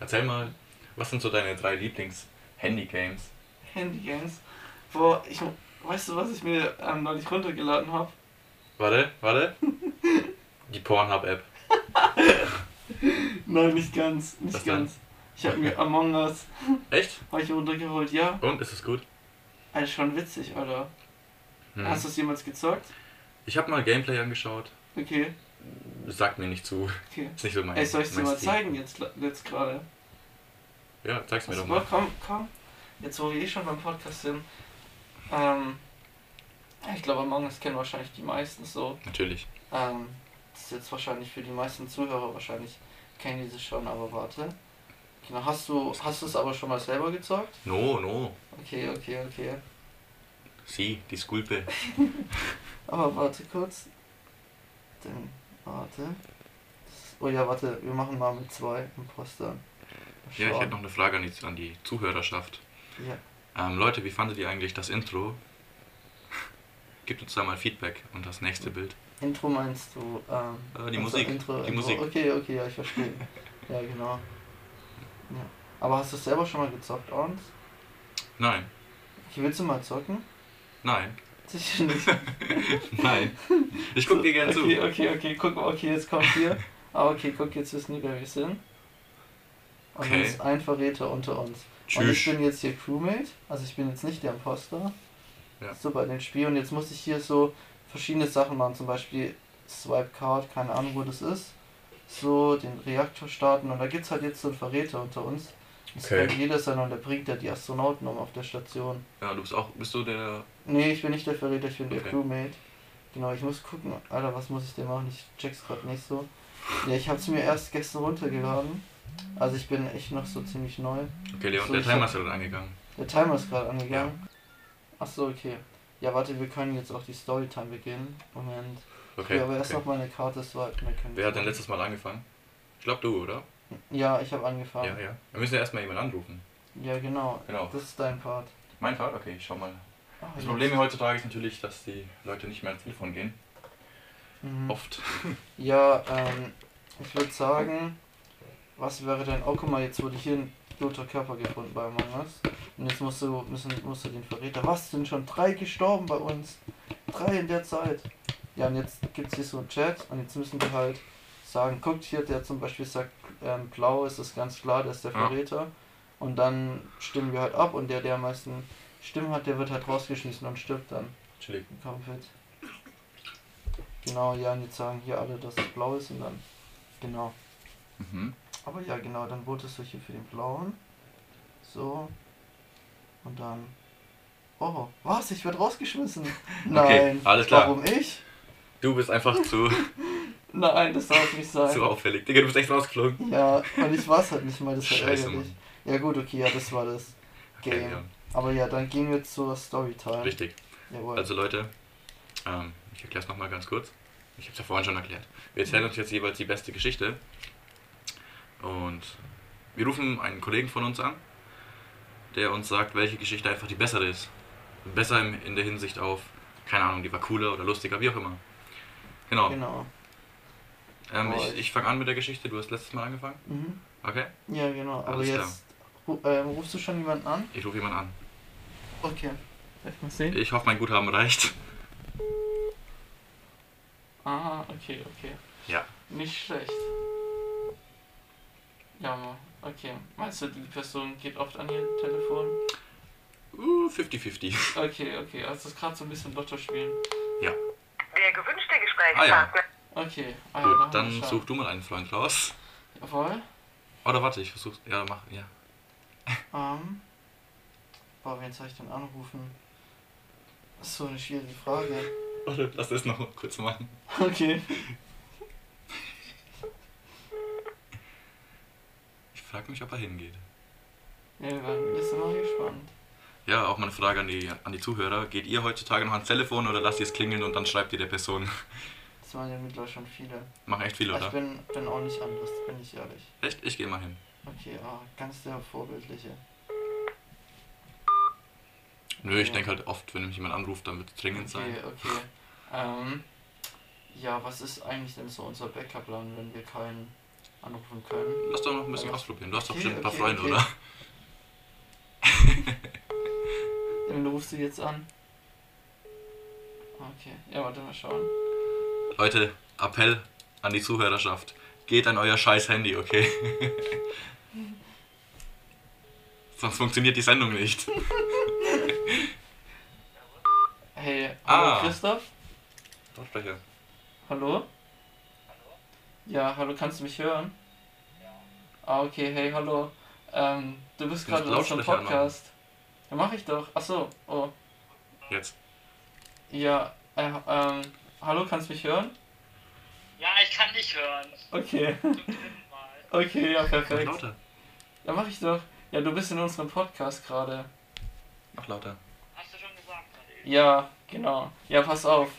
Erzähl mal, was sind so deine drei Lieblings-Handy-Games? Handygames. Boah, ich, weißt du, was ich mir ähm, neulich runtergeladen habe? Warte, warte. Die Pornhub-App. Nein, nicht ganz, nicht Was denn? ganz. Ich habe mir Among Us Echt? hab ich runtergeholt, ja. Und, ist es gut? Alter, schon witzig, Alter. Hm. Hast du es jemals gezockt? Ich habe mal Gameplay angeschaut. Okay, sagt mir nicht zu. okay. Ist nicht so mein Ey, soll ich dir mein mal Stil. zeigen jetzt, jetzt gerade? Ja, zeig's mir Also, doch mal. komm, komm. Jetzt, wo wir eh schon beim Podcast sind. Ähm, ich glaube, Among Us kennen wahrscheinlich die meisten so. Natürlich. Ähm, das ist jetzt wahrscheinlich für die meisten Zuhörer wahrscheinlich kennen diese schon, aber warte. Genau, hast du hast du es aber schon mal selber gezockt? No, no. Okay, okay, okay. Sie, die Skulpe. Aber warte kurz. Dann, warte. Das, oh ja, warte, wir machen mal mit zwei Impostern. Ja, ich hätte noch eine Frage an die, an die Zuhörerschaft. Ja. Ähm, Leute, wie fandet ihr eigentlich das Intro? Gebt uns da mal Feedback und das nächste Bild. Intro meinst du? Ähm, Äh, die unser Musik, Intro, die Intro. Musik. Okay, okay, ja, ich verstehe. ja, genau. Ja. Aber hast du es selber schon mal gezockt, Ons? Nein, Okay, willst du mal zocken? nein, Sicher nicht. nein. Ich guck dir gerne okay, zu. Okay, okay, guck mal, okay, jetzt kommt hier. Ah, okay, guck, jetzt wissen die, wer wir sind. Und Okay. jetzt ein Verräter unter uns. Und ich Tschüss. bin jetzt hier Crewmate, also ich bin jetzt nicht der Imposter. Ja. So bei den Spielen. Und jetzt muss ich hier so verschiedene Sachen machen, zum Beispiel Swipe Card, keine Ahnung wo das ist. So den Reaktor starten und da gibt es halt jetzt so einen Verräter unter uns. Das Okay. kann jeder sein und der bringt ja die Astronauten um auf der Station. Ja, du bist auch, bist du der... Nee, ich bin nicht der Verräter, ich bin der Okay. Crewmate. Genau, ich muss gucken, Alter, was muss ich denn machen? Ich check's gerade nicht so. Ja, ich hab's mir erst gestern runtergeladen. Also ich bin echt noch so ziemlich neu. Okay, Leon, So, der Timer hab- ist dann angegangen. Der Timer ist gerade angegangen. Ach so, okay. Ja, warte, wir können jetzt auch die Storytime beginnen. Moment. Okay, ja, aber erst okay. noch meine Karte swipen. Wer hat denn letztes Mal angefangen? Ich glaube du, oder? Ja, ich habe angefangen. Ja, ja. Wir müssen ja erstmal jemanden anrufen. Ja, genau. Genau. Das ist dein Part. Mein Fall? Okay, ich schau mal. Ah, Das. Problem heutzutage ist natürlich, dass die Leute nicht mehr ans Telefon gehen. Mhm. Oft. Ja, ähm, ich würde sagen, was wäre denn, oh guck mal, jetzt wurde hier ein toter Körper gefunden bei Among Us. Und jetzt musst du, müssen, musst du den Verräter. Was sind schon drei gestorben bei uns? Drei in der Zeit. Ja, und jetzt gibt es hier so einen Chat und jetzt müssen wir halt sagen, guckt hier, der zum Beispiel sagt, ähm, blau ist das ganz klar, der ist der. Verräter. Und dann stimmen wir halt ab und der, der am meisten Stimmen hat, der wird halt rausgeschmissen und stirbt dann. Chillig. Komplett. Genau, ja, und jetzt sagen hier alle, dass es blau ist und dann. Genau. Mhm. Aber ja, genau, dann votest du hier für den blauen. So. Und dann. Oh, was? Ich werde rausgeschmissen. Nein. Okay, alles klar. Warum ich? Du bist einfach zu, Nein, das darf nicht sein. zu auffällig. Digga, du bist echt rausgeflogen. Ja, und ich weiß halt nicht mal, das war Scheiße, ärgerlich. Mann. Ja gut, okay, ja, das war das Okay, Game. ja. Aber ja, dann gehen wir zur Storytime. Richtig. Jawohl. Also Leute, ähm, ich erkläre es nochmal ganz kurz. Ich habe es ja vorhin schon erklärt. Wir erzählen uns jetzt jeweils die beste Geschichte. Und wir rufen einen Kollegen von uns an, der uns sagt, welche Geschichte einfach die bessere ist. Besser in der Hinsicht auf, keine Ahnung, die war cooler oder lustiger, wie auch immer. Genau. Genau. Ähm, ich ich fange an mit der Geschichte. Du hast letztes Mal angefangen. Mhm. Okay. Ja, genau. Aber Alles jetzt ru ähm, rufst du schon jemanden an? Ich rufe jemanden an. Okay. Darf ich mal sehen? Ich hoffe, mein Guthaben reicht. Ah, okay, okay. Ja. Nicht schlecht. Ja, okay. Meinst du, die Person geht oft an ihr Telefon? Uh, 50-50. Okay, okay. Also das ist gerade so ein bisschen Lotto spielen. Der gewünschte Ah, Gesprächspartner. Okay. Ah, ja, da haben Gut, wir dann such du mal einen Freund raus. Jawohl. Oder warte, ich versuch's. Ja, mach. Ja. Ähm. Boah, wen soll ich denn anrufen? Das ist so eine schwierige Frage. Warte, lass das noch kurz machen. Okay. Ich frage mich, ob er hingeht. Ja, wir wir sind mal gespannt. Ja, auch mal eine Frage an die, an die Zuhörer. Geht ihr heutzutage noch ans Telefon oder lasst ihr es klingeln und dann schreibt ihr der Person? Das waren ja mittlerweile schon viele. Machen echt viele, Ich oder? bin, bin auch nicht anders, bin ich ehrlich. Echt? Ich gehe mal hin. Okay, ah, ganz der vorbildliche. Nö, ich Ja. denke halt oft, wenn mich jemand anruft, dann wird es dringend sein. Okay, okay. Ähm, ja, was ist eigentlich denn so unser Backup-Plan, wenn wir keinen anrufen können? Lass doch noch ein bisschen Aber- ausprobieren. Du hast doch Okay, bestimmt ein paar okay, Freunde, okay. oder? Dann rufst du jetzt an. Okay, ja, warte mal schauen. Leute, Appell an die Zuhörerschaft. Geht an euer scheiß Handy, okay? Sonst funktioniert die Sendung nicht. Hey, hallo Ah. Christoph? Lautsprecher. Hallo? Ja, hallo, kannst du mich hören? Ah, okay, hey, hallo. Ähm, du bist gerade in unserem Lautsprecher anmachen. Podcast. Ja, mach ich doch. Ach so, oh. Jetzt. Ja, äh, ähm, hallo, kannst du mich hören? Ja, ich kann dich hören. Okay. Okay, ja, Mach perfekt. lauter. Ja, mach ich doch. Ja, du bist in unserem Podcast gerade. Mach lauter. Hast du schon gesagt gerade eben? Ja, genau. Ja, pass auf.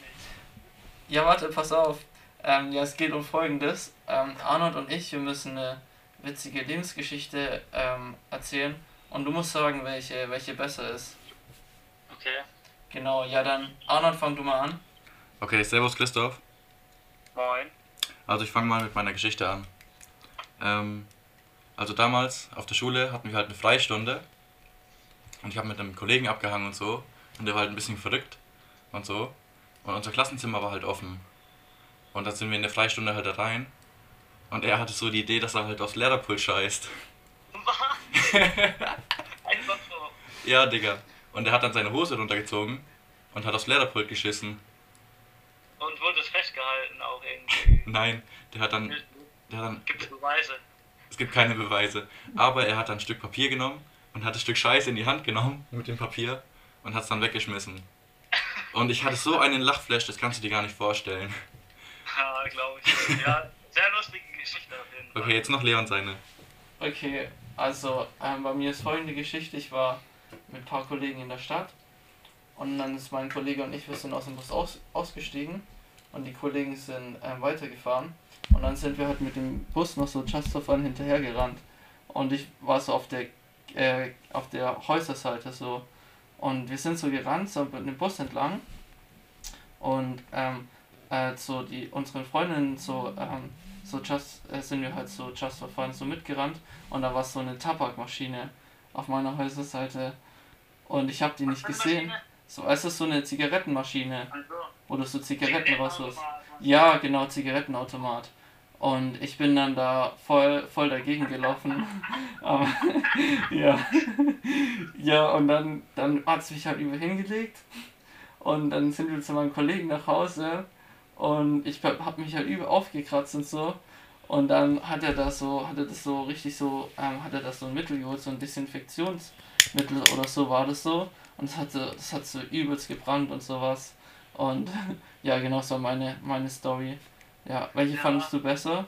Ja, warte, pass auf. Ähm, ja, es geht um Folgendes. Ähm, Arnold und ich, wir müssen eine witzige Lebensgeschichte ähm, erzählen. Und du musst sagen, welche, welche besser ist. Okay. Genau, ja, dann Arnold, fang du mal an. Okay, Servus Christoph. Moin. Also ich fange mal mit meiner Geschichte an. Ähm, also damals auf der Schule hatten wir halt eine Freistunde und ich habe mit einem Kollegen abgehangen und so und der war halt ein bisschen verrückt und so und unser Klassenzimmer war halt offen und dann sind wir in der Freistunde halt da rein und er hatte so die Idee, dass er halt aufs Lehrerpult scheißt. Was? Einfach so. Ja, Digga. Und er hat dann seine Hose runtergezogen und hat aufs Lehrerpult geschissen. Und wurde es festgehalten auch irgendwie. Nein, der hat dann, der hat dann Gibt es Beweise? Es gibt keine Beweise. Aber er hat dann ein Stück Papier genommen und hat das Stück Scheiße in die Hand genommen mit dem Papier und hat es dann weggeschmissen. Und ich hatte so einen Lachflash, das kannst du dir gar nicht vorstellen. Ja, glaube ich. Ja, sehr lustige Geschichte auf jeden Fall. Okay, jetzt noch Leon seine. Okay, also ähm, bei mir ist folgende Geschichte. Ich war mit ein paar Kollegen in der Stadt und dann ist mein Kollege und ich, wir sind aus dem Bus aus, ausgestiegen und die Kollegen sind ähm, weitergefahren und dann sind wir halt mit dem Bus noch so just for fun hinterhergerannt und ich war so auf der äh, auf der Häuserseite so und wir sind so gerannt so mit dem Bus entlang und ähm, äh, so die unsere Freundinnen so ähm, so just, äh, sind wir halt so just for fun so mitgerannt und da war so eine Tabakmaschine auf meiner Häuserseite und ich habe die nicht gesehen. So, es ist so eine Zigarettenmaschine, Also, wo du so Zigaretten rausholst. Ja, genau, Zigarettenautomat. Und ich bin dann da voll, voll dagegen gelaufen. Aber, ja. ja, und dann, dann hat es mich halt über hingelegt. Und dann sind wir zu meinem Kollegen nach Hause. Und ich habe mich halt über aufgekratzt und so. Und dann hat er da so, hat er das so richtig so, ähm, hat er das so ein Mittel geholt, so ein Desinfektionsmittel oder so war das so. Und das hat so, das hat so übelst gebrannt und sowas. Und ja, genau so meine, meine Story. Ja, welche Ja. fandest du besser?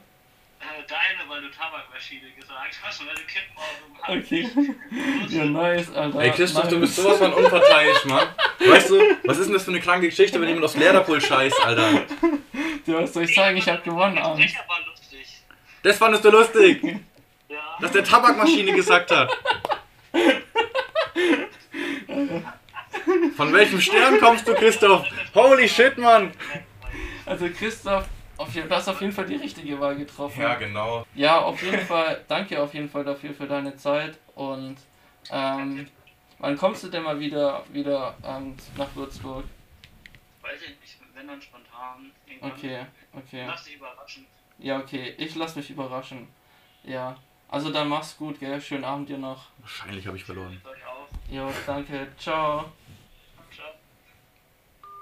Äh, deine, weil du Tabakmaschine gesagt hast, weil du Kippen auf dem Okay. ja, nice, Alter. Ey Christoph, nice. du bist sowas von unparteiisch, Mann. Weißt du, was ist denn das für eine kranke Geschichte, wenn jemand aufs Lehrerpult scheißt, Alter? Ja, was soll ich sagen? Ich hab gewonnen, Das Arndt. war lustig. Das fandest du lustig, Ja. dass der Tabakmaschine gesagt hat. Von welchem Stern kommst du, Christoph? Holy shit, Mann. Also Christoph, auf jeden, du hast auf jeden Fall die richtige Wahl getroffen. Ja, genau. Ja, auf jeden Fall, danke auf jeden Fall dafür für deine Zeit und ähm, wann kommst du denn mal wieder wieder ähm, nach Würzburg? Weiß ich nicht, wenn dann spontan. Irgendwann. Okay, okay. Lass dich überraschen. Ja, okay, ich lass mich überraschen. Ja. Also dann mach's gut, gell? Schönen Abend dir noch. Wahrscheinlich habe ich verloren. Jo, danke. Ciao.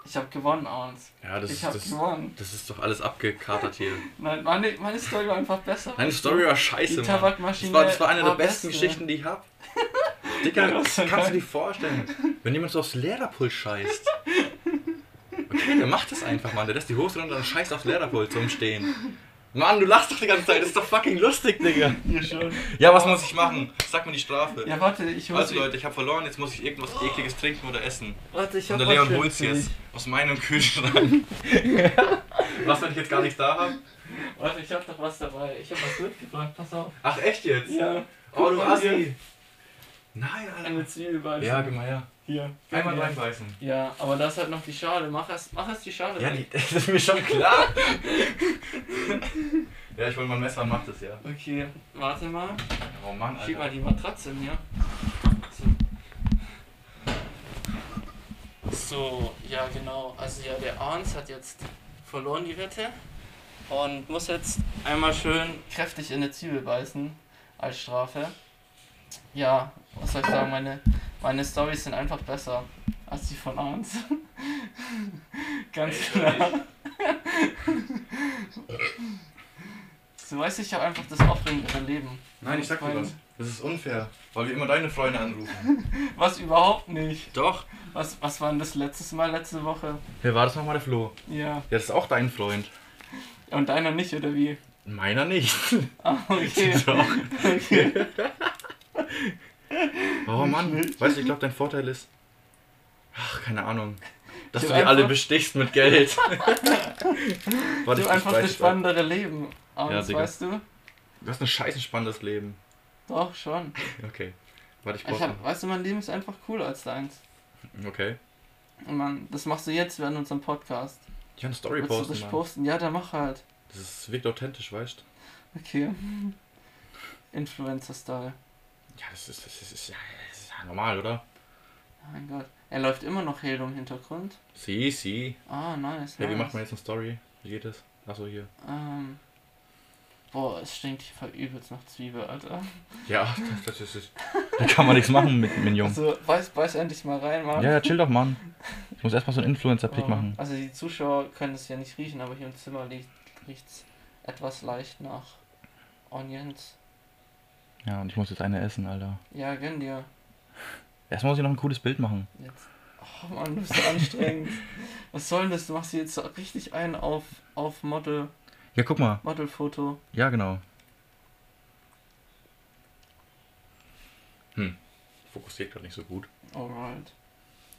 Ich hab gewonnen, Arns. Ja, das, Ich hab das, gewonnen. das ist doch alles abgekatert hier. Nein, meine, meine Story war einfach besser. Deine Story war scheiße, Die Mann. Tabakmaschine Das war, das war eine der war besten beste. Geschichten, die ich hab. Dicker, Ja, kannst du dir vorstellen. Wenn jemand so aufs Lehrerpult scheißt. Okay, der macht das einfach, Mann. Der lässt die Hose runter und scheißt aufs Lehrerpult zum Stehen. Mann, du lachst doch die ganze Zeit. Das ist doch fucking lustig, Digga. Hier schon. Ja, was muss ich machen? Sag mir die Strafe. Ja, warte, ich hol Also Leute, ich habe verloren, jetzt muss ich irgendwas ekliges trinken oder essen. Warte, ich hab Und der Leon holt's jetzt aus meinem Kühlschrank. was, wenn ich jetzt gar nichts da habe? Warte, ich hab doch was dabei. Ich hab was mitgebracht, pass auf. Ach echt jetzt? Ja. Oh, du. Assi. Nein, Eine Alter. Zwiebelbeiße. Ja, mal her. hier. Einmal Ja. reinbeißen. Ja, aber da ist halt noch die Schale. Mach erst, mach erst die Schale. Ja, die, das ist mir schon klar. ja, ich hol mal ein Messer und mach das, ja. Okay, warte mal. Oh Mann, Schieb mal Alter. die Matratze mir. So. so, ja genau. Also ja, der Arns hat jetzt verloren die Wette und muss jetzt einmal schön kräftig in eine Zwiebel beißen als Strafe. Ja, was soll ich sagen, meine, meine Storys sind einfach besser als die von Arns. Ganz klar. Du weißt, ich habe einfach das aufregendere Leben. Nein, ich sag dir was. Das ist unfair, weil wir immer deine Freunde anrufen. Was überhaupt nicht. Doch. Was, was war denn das letztes Mal, letzte Woche? Wer war das nochmal, der Flo? Ja. Ja, das ist auch dein Freund. Und deiner nicht, oder wie? Meiner nicht. Ah, okay. Doch. okay. Oh Mann, weißt du, ich glaube, dein Vorteil ist. Ach, keine Ahnung. Dass Ich du die alle bestichst mit Geld. Warte, Du ich einfach das spannendere Leben. Aber Ja, das Digga. weißt du? Du hast ein scheiße spannendes Leben. Doch, schon. Okay. Warte, ich Ich hab, weißt du, mein Leben ist einfach cooler als deins. Okay. Und man, das machst du jetzt während unserem Podcast. Ich kann eine Story Willst du posten, das posten? Ja, dann mach halt. Das ist, wirkt authentisch, weißt du? Okay. Influencer-Style. Ja, das ist, das ist, das ist, ja, das ist ja normal, oder? Mein Gott. Er läuft immer noch Halo im Hintergrund. Sie, sie. Ah, nice. Hey, wie macht man jetzt eine Story? Wie geht das? Achso, hier. Ähm. Boah, es stinkt hier voll übelst nach Zwiebel, Alter. Ja, das, das ist. Da kann man nichts machen mit Minion. Also, beiß, beiß endlich mal rein, Mann. Ja, ja, chill doch, Mann. Ich muss erstmal so einen Influencer-Pick Oh, machen. Also, die Zuschauer können es ja nicht riechen, aber hier im Zimmer riecht es etwas leicht nach Onions. Ja, und ich muss jetzt eine essen, Alter. Ja, gönn dir. Erstmal muss ich noch ein cooles Bild machen. Jetzt. Oh Mann, du bist so anstrengend. Was soll denn das? Du machst hier jetzt richtig ein auf, auf Model, Ja, guck mal. Modelfoto. Ja, genau. Hm. Fokussiert gerade nicht so gut. Alright.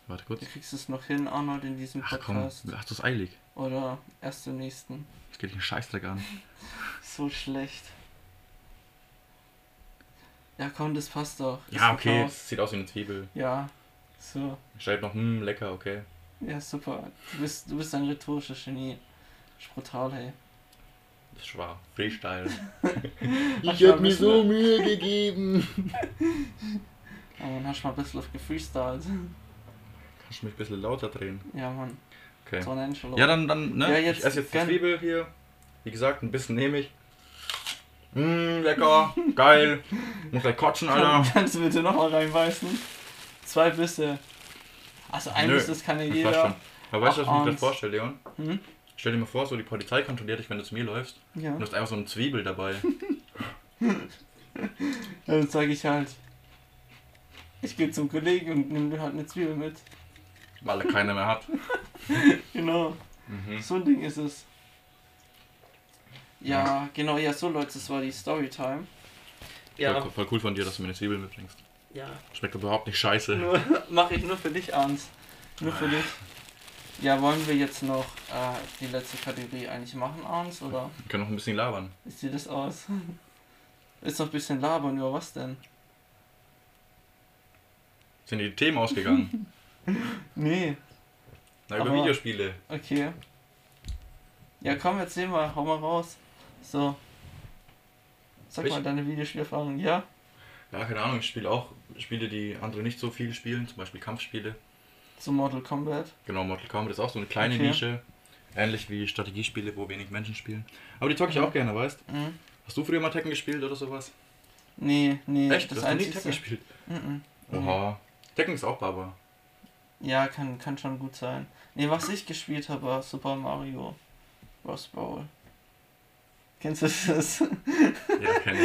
Warte kurz. Du kriegst es noch hin, Arnold, in diesem Ach komm, Podcast. hast du es eilig? Oder erst im nächsten. Das geht dich einen Scheißdreck an. So schlecht. Ja, komm, das passt doch. Das Ja, okay. Es sieht aus wie eine Zwiebel. Ja, so. Schreibt noch, hm, lecker, okay. Ja, super. Du bist, du bist ein rhetorisches Genie. Ist brutal, hey. Das war Freestyle. Du mal ein bisschen- Mühe gegeben. Ja, man hast du mal ein bisschen gefreestylt. Kannst du mich ein bisschen lauter drehen? Ja, Mann. Okay. So. Ja, dann, dann, ne? Ja, jetzt ich esse jetzt die. Zwiebel hier. Wie gesagt, ein bisschen nehme ich. Mmm, lecker, geil. Muss gleich kotzen, Alter. Kannst du bitte nochmal reinbeißen? Zwei Bisse. Also ein Nö, Biss, das kann ja Das jeder. schon. Aber weißt du, was ich mir gerade vorstelle, Leon? Hm? Stell dir mal vor, so die Polizei kontrolliert dich, wenn du zu mir läufst. Ja. Und du hast einfach so eine Zwiebel dabei. Dann sage ich halt, ich gehe zum Kollegen und dir halt eine Zwiebel mit. Weil er keine mehr hat. Genau. Mhm. So ein Ding ist es. Ja, genau, ja, so Leute, das war die Storytime. Voll, voll cool von dir, dass du mir eine Zwiebel mitbringst. ja. Schmeckt überhaupt nicht scheiße. Nur, mache ich nur für dich, Arns. Nur für dich. Ja, wollen wir jetzt noch äh, die letzte Kategorie eigentlich machen, Arns, oder Wir können noch ein bisschen labern. wie sieht das aus? Ist noch ein bisschen labern, über was denn? Sind die Themen ausgegangen? Nee, Na, über Aber- Videospiele. okay. Ja, komm, erzähl mal, hau mal raus. So. Sag Ich? mal deine Videospielerfahrung, ja? Ja, keine Ahnung, ich spiele auch Spiele, die andere nicht so viel spielen, zum Beispiel Kampfspiele. Zu Mortal Kombat. Genau, Mortal Kombat ist auch so eine kleine Okay. Nische. Ähnlich wie Strategiespiele, wo wenig Menschen spielen. Aber die zocke ich auch gerne, weißt Mhm. Hast du früher mal Tekken gespielt oder sowas? Nee, nee, Echt? das du hast noch nie. Tekken gespielt? Mhm. Oha. Tekken ist auch Baba. Ja, kann, kann schon gut sein. Nee, was ich gespielt habe, war Super Mario Bros. Bowl. Kennst du das? Ja, kenn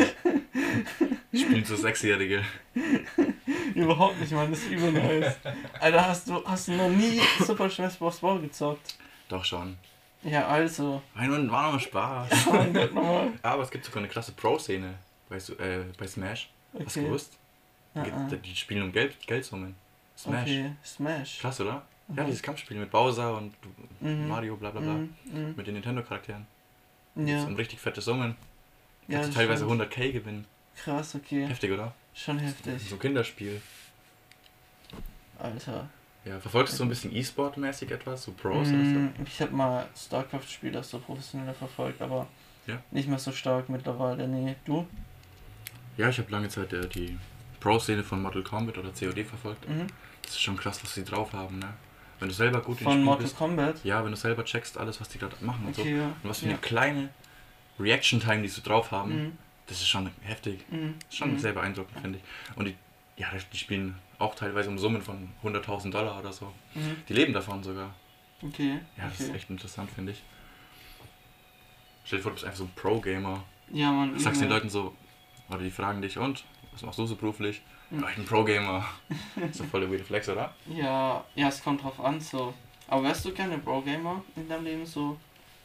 ich. Spielen so Sechsjährige. Überhaupt nicht, Mann, das ist übel nice. Alter, hast du, hast du noch nie Super Smash Bros. Bowl gezockt? Doch schon. Ja, also. Nein, war nochmal Spaß. Gott, nochmal. Aber es gibt sogar eine klasse Pro-Szene bei, äh, bei Smash. Hast du Okay. gewusst? Ah, Die, ah. die spielen um Geld, Geldsummen. Smash. Okay, Smash. Krass, oder? Ja, Mhm. dieses Kampfspiel mit Bowser und Mhm. Mario, bla bla bla. Mhm, mhm. Mit den Nintendo-Charakteren. Ja, Um richtig fette Summen. ja Kannst teilweise stimmt. 100k gewinnen. Krass, okay. Heftig, oder? Schon heftig. So ein Kinderspiel. Alter. Ja, verfolgst du so ein bisschen E-Sport-mäßig etwas? So Pros oder Mm, Ich habe mal StarCraft-Spieler so professioneller verfolgt, aber Ja. nicht mehr so stark mittlerweile. Nee, du? so? Ja, ich habe lange Zeit äh, die Pro-Szene von Mortal Kombat oder COD verfolgt. Mhm. Das ist schon krass, was sie drauf haben, ne? Wenn du selber gut Von Spiel Mortal bist. Kombat? Ja, wenn du selber checkst, alles, was die gerade machen und so. Okay, ja. Und was für ja. eine kleine Reaction-Time, die sie drauf haben, Mhm. das ist schon heftig. Mhm. Ist schon Mhm. sehr beeindruckend, finde ich. Und die, ja, die spielen auch teilweise um Summen von 100.000 Dollar oder so. Mhm. Die leben davon sogar. Okay. Ja, das okay. ist echt interessant, finde ich. Stell dir vor, du bist einfach so ein Pro-Gamer. Ja, man. Du sagst den. Leuten so, oder die fragen dich, und? Was machst du so beruflich? Mhm. Ich bin Pro-Gamer. so voll der weird Flex, oder? Ja, ja, es kommt drauf an, so. Aber wärst du gerne Pro-Gamer in deinem Leben so?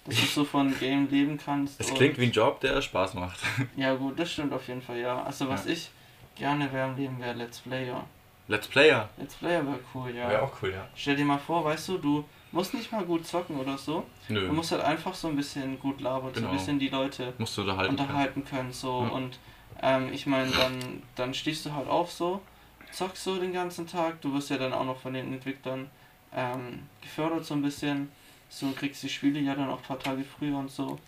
Dass du so von Game leben kannst? Es klingt wie ein Job, der Spaß macht. Ja, gut, das stimmt auf jeden Fall, ja. Also, was Ja. ich gerne wäre im Leben, wäre Let's Player. Let's Player. Let's Player wäre cool, ja. Wäre auch cool, ja. Stell dir mal vor, weißt du, du musst nicht mal gut zocken oder so. Nö. Du musst halt einfach so ein bisschen gut labern, so Genau. ein bisschen die Leute musst du unterhalten. können. unterhalten können, so. Ja. Und ähm, ich meine, dann, dann stehst du halt auf so, zockst so den ganzen Tag. Du wirst ja dann auch noch von den Entwicklern ähm, gefördert so ein bisschen. So kriegst die Spiele ja dann auch ein paar Tage früher und so,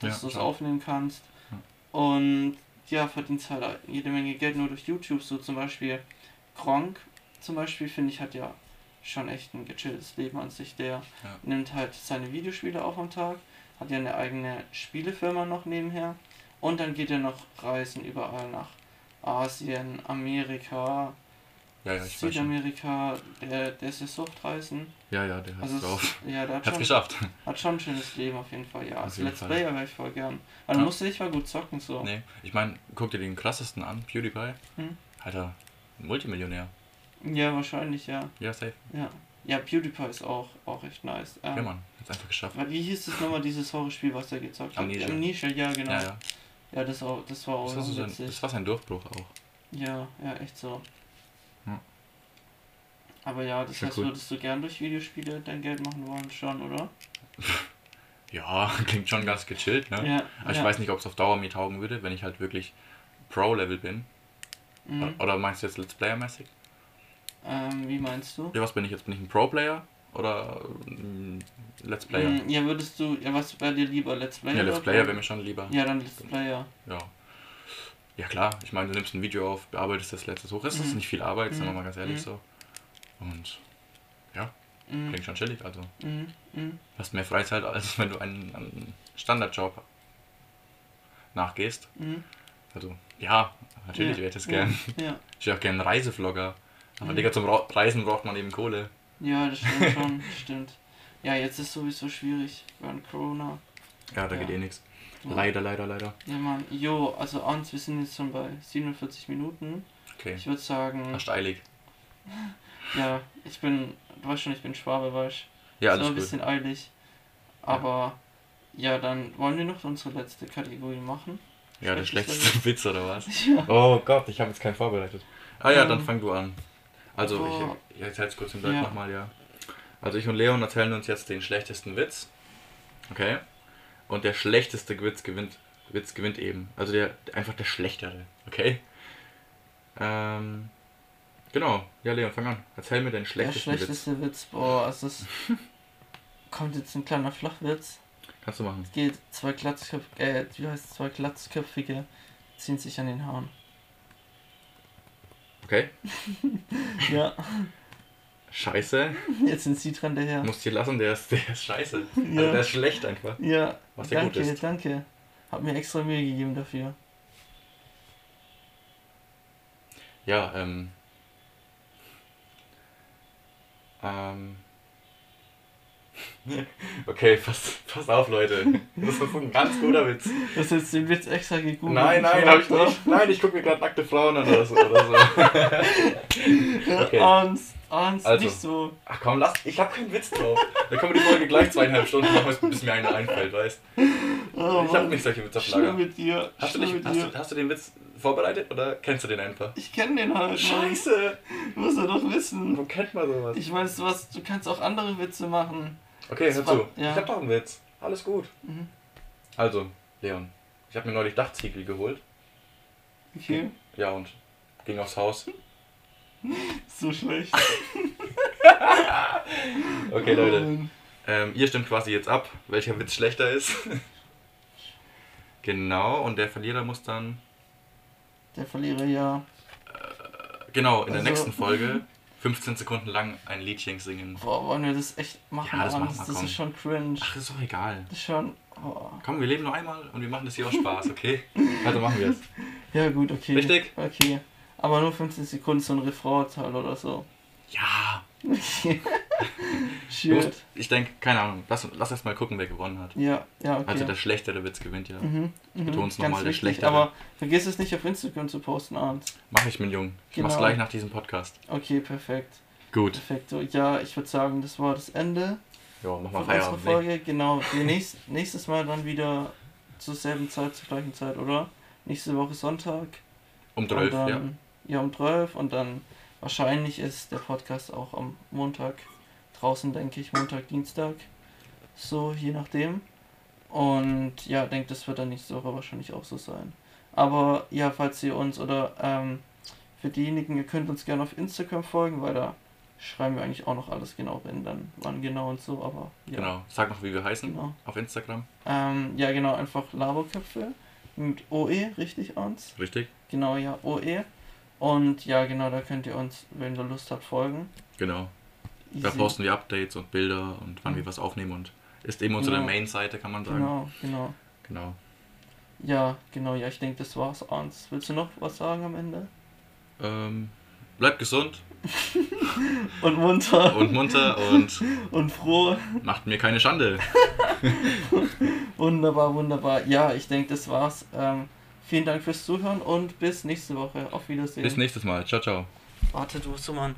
dass Ja, du es aufnehmen kannst. Ja. Und ja, verdienst halt jede Menge Geld nur durch YouTube. So zum Beispiel Gronk zum Beispiel, finde ich, hat ja schon echt ein gechilltes Leben an sich. Der Ja. nimmt halt seine Videospiele auf am Tag, hat ja eine eigene Spielefirma noch nebenher und dann geht er noch reisen überall nach Asien, Amerika, Ja, ja. Südamerika, der, der ist ja Suchtreisen. Ja, ja, der hat's Also es, drauf. ja, der hat Hat's schon, geschafft. hat schon ein schönes Leben auf jeden Fall, ja. Als Let's Fall. Player wäre ich voll gern. Aber du Ja. musst nicht mal gut zocken so. Nee, ich meine, guck dir den krassesten an, PewDiePie. Hm. Alter, Multimillionär. Ja, wahrscheinlich, ja. Ja, safe. Ja. Ja, PewDiePie ist auch, auch echt nice. Ähm, Ja, Mann, hat's einfach geschafft. Wie hieß es nochmal, dieses Horrorspiel, was er gezockt hat? Amnesia. Amnesia, ja, genau. Ja, Ja, ja. das, war, das war auch Das so witzig. das war sein Durchbruch auch. Ja, ja, echt so. Ja. Aber ja, das ja heißt, cool. würdest du gern durch Videospiele dein Geld machen wollen, schon, oder? Ja, klingt schon ganz gechillt, ne? Ja. Aber ich ja. weiß nicht, ob es auf Dauer mir taugen würde, wenn ich halt wirklich Pro-Level bin. Mhm. Oder meinst du jetzt Let's Player-mäßig? Ähm, wie meinst du? Ja, was bin ich jetzt? Bin ich ein Pro-Player? Oder mm, Let's Player. Mm, Ja, würdest du, ja, was wäre dir lieber, Let's Player? ja, Let's Player wäre mir schon lieber. Ja, dann Let's Player. Ja. Ja klar, ich meine, du nimmst ein Video auf, bearbeitest das letztes hoch. Es ist Mhm. nicht viel Arbeit, sagen wir Mhm. mal ganz ehrlich Mhm. so. Und Mm, klingt schon chillig, also. mm, mm. Hast mehr Freizeit, als wenn du einen, einen Standardjob nachgehst. Mhm. Also, ja, natürlich Ja, wäre ich das ja, gern. Ja, Ich wäre auch gern ein Reisevlogger. Aber Mhm. Digga, zum Reisen braucht man eben Kohle. Ja, das stimmt schon, stimmt. Ja, jetzt ist sowieso schwierig während Corona. Ja, da Ja. geht eh nichts. Ja. Leider, leider, leider. Ja, Mann, jo, also abends, wir sind jetzt schon bei 47 Minuten. Okay. Ich würde sagen, Fast eilig. ja, ich bin, du weißt schon, ich bin Schwabe, weißt Ja, Ist noch alles ein gut. bisschen eilig. Aber ja, dann wollen wir noch unsere letzte Kategorie machen. Ja, der Schlechtes schlechteste Witz oder was? Ja. Oh Gott, ich habe jetzt keinen vorbereitet. Ah ja, dann Ähm, fang du an. Also, oh. ich, ich erzähle es kurz im Deutsch Ja. nochmal, ja. Also ich und Leon erzählen uns jetzt den schlechtesten Witz. Okay? Und der schlechteste Witz gewinnt, Witz gewinnt eben. Also der einfach der schlechtere. Okay? Ähm, genau. Ja, Leon, fang an. Erzähl mir den Der schlechtesten Witz. schlechteste Witz, boah, also es kommt jetzt ein kleiner Flachwitz. Kannst du machen. Es geht zwei Glatzköpfige, äh, wie heißt es, zwei Glatzköpfige ziehen sich an den Haaren. Okay? Ja, Scheiße. jetzt sind sie dran daher. Musst hier lassen, der ist, der ist scheiße. Also Ja. der ist schlecht einfach. Ja, Was ja gut danke, ist. danke. Hab mir extra Mühe gegeben dafür. Ja, ähm. Ähm. Okay, pass, pass auf, Leute. Das ist ein ganz guter Witz. Du hast jetzt den Witz extra gegoogelt. Nein, nein, hab ich nicht. Nein, ich gucke mir gerade nackte Frauen an oder so. Oder so. Okay. Ernst, ernst, Also. nicht so. Ach komm, lass. Ich hab keinen Witz drauf. Dann können wir die Folge gleich zweieinhalb Stunden machen, bis mir einer einfällt, weißt Oh, Ich hab nicht solche Witze auf Lager. mit dir. Hast du, nicht, mit hast, dir. du, hast du den Witz vorbereitet oder kennst du den einfach? Ich kenne den halt. Scheiße! Du musst ja doch wissen. Wo kennt man sowas? Ich weiß, du, hast, du kannst auch andere Witze machen. Okay, hör zu. ja. Ich hab doch einen Witz. Alles gut. Mhm. Also, Leon, ich habe mir neulich Dachziegel geholt. Okay, Ja, und ging aufs Haus. so schlecht. Okay, Leute. Ähm, ihr stimmt quasi jetzt ab, welcher Witz schlechter ist. genau, und der Verlierer muss dann. Der Verlierer ja. Genau, in der Also- nächsten Folge 15 Sekunden lang ein Liedchen singen. Boah, wollen wir das echt machen? Ja, das machen wir, das komm. ist schon cringe. Ach, ist doch egal. Das ist schon. Oh. Komm, wir leben nur einmal und wir machen das hier aus Spaß, okay? Also machen wir es. Ja, gut, okay. Richtig? Okay. Aber nur 15 Sekunden so ein Refrain-Teil oder so. Ja. Shit. ich denke, keine Ahnung, lass, lass erst mal gucken, wer gewonnen hat. Ja, ja, okay. Also der schlechtere Witz gewinnt ja. Mhm, mhm, beton's ganz nochmal, der Schlechtere. Aber vergiss es nicht auf Instagram zu posten abends. Mach ich, mein Jung. Ich mach's Genau. gleich nach diesem Podcast. Okay, perfekt. Gut. Perfekt. Ja, ich würde sagen, das war das Ende Ja, mach mal Feierabend. ne? Folge. Genau. Wir nächst, nächstes Mal dann wieder zur selben Zeit, zur gleichen Zeit, oder? Nächste Woche Sonntag. Um 12, und dann, ja. Ja, um 12 und dann wahrscheinlich ist der Podcast auch am Montag draußen, denke ich, Montag, Dienstag. So, je nachdem. Und ja, denke, das wird dann nächste Woche wahrscheinlich auch so sein. Aber ja, falls ihr uns oder ähm, für diejenigen, ihr könnt uns gerne auf Instagram folgen, weil da schreiben wir eigentlich auch noch alles genau rein, dann wann genau und so, aber ja. Genau. Sag noch, wie wir heißen Genau. auf Instagram. Ähm, ja, genau, einfach Laberköpfe mit OE, richtig, Ans? Richtig? Genau, ja, OE. Und ja, genau, da könnt ihr uns, wenn ihr Lust habt, folgen. Genau. Da Easy. posten wir Updates und Bilder und wann wir was aufnehmen und ist eben unsere Genau. Main-Seite, kann man sagen. Genau, genau. Genau. Ja, genau, ja, ich denke, das war's, Ans. Willst du noch was sagen am Ende? Ähm, bleibt gesund Und munter und munter und und froh. macht mir keine Schande. Wunderbar, wunderbar. Ja, ich denke, das war's. Ähm, vielen Dank fürs Zuhören und bis nächste Woche. Auf Wiedersehen. Bis nächstes Mal. Ciao, ciao. Warte, du, so Mann.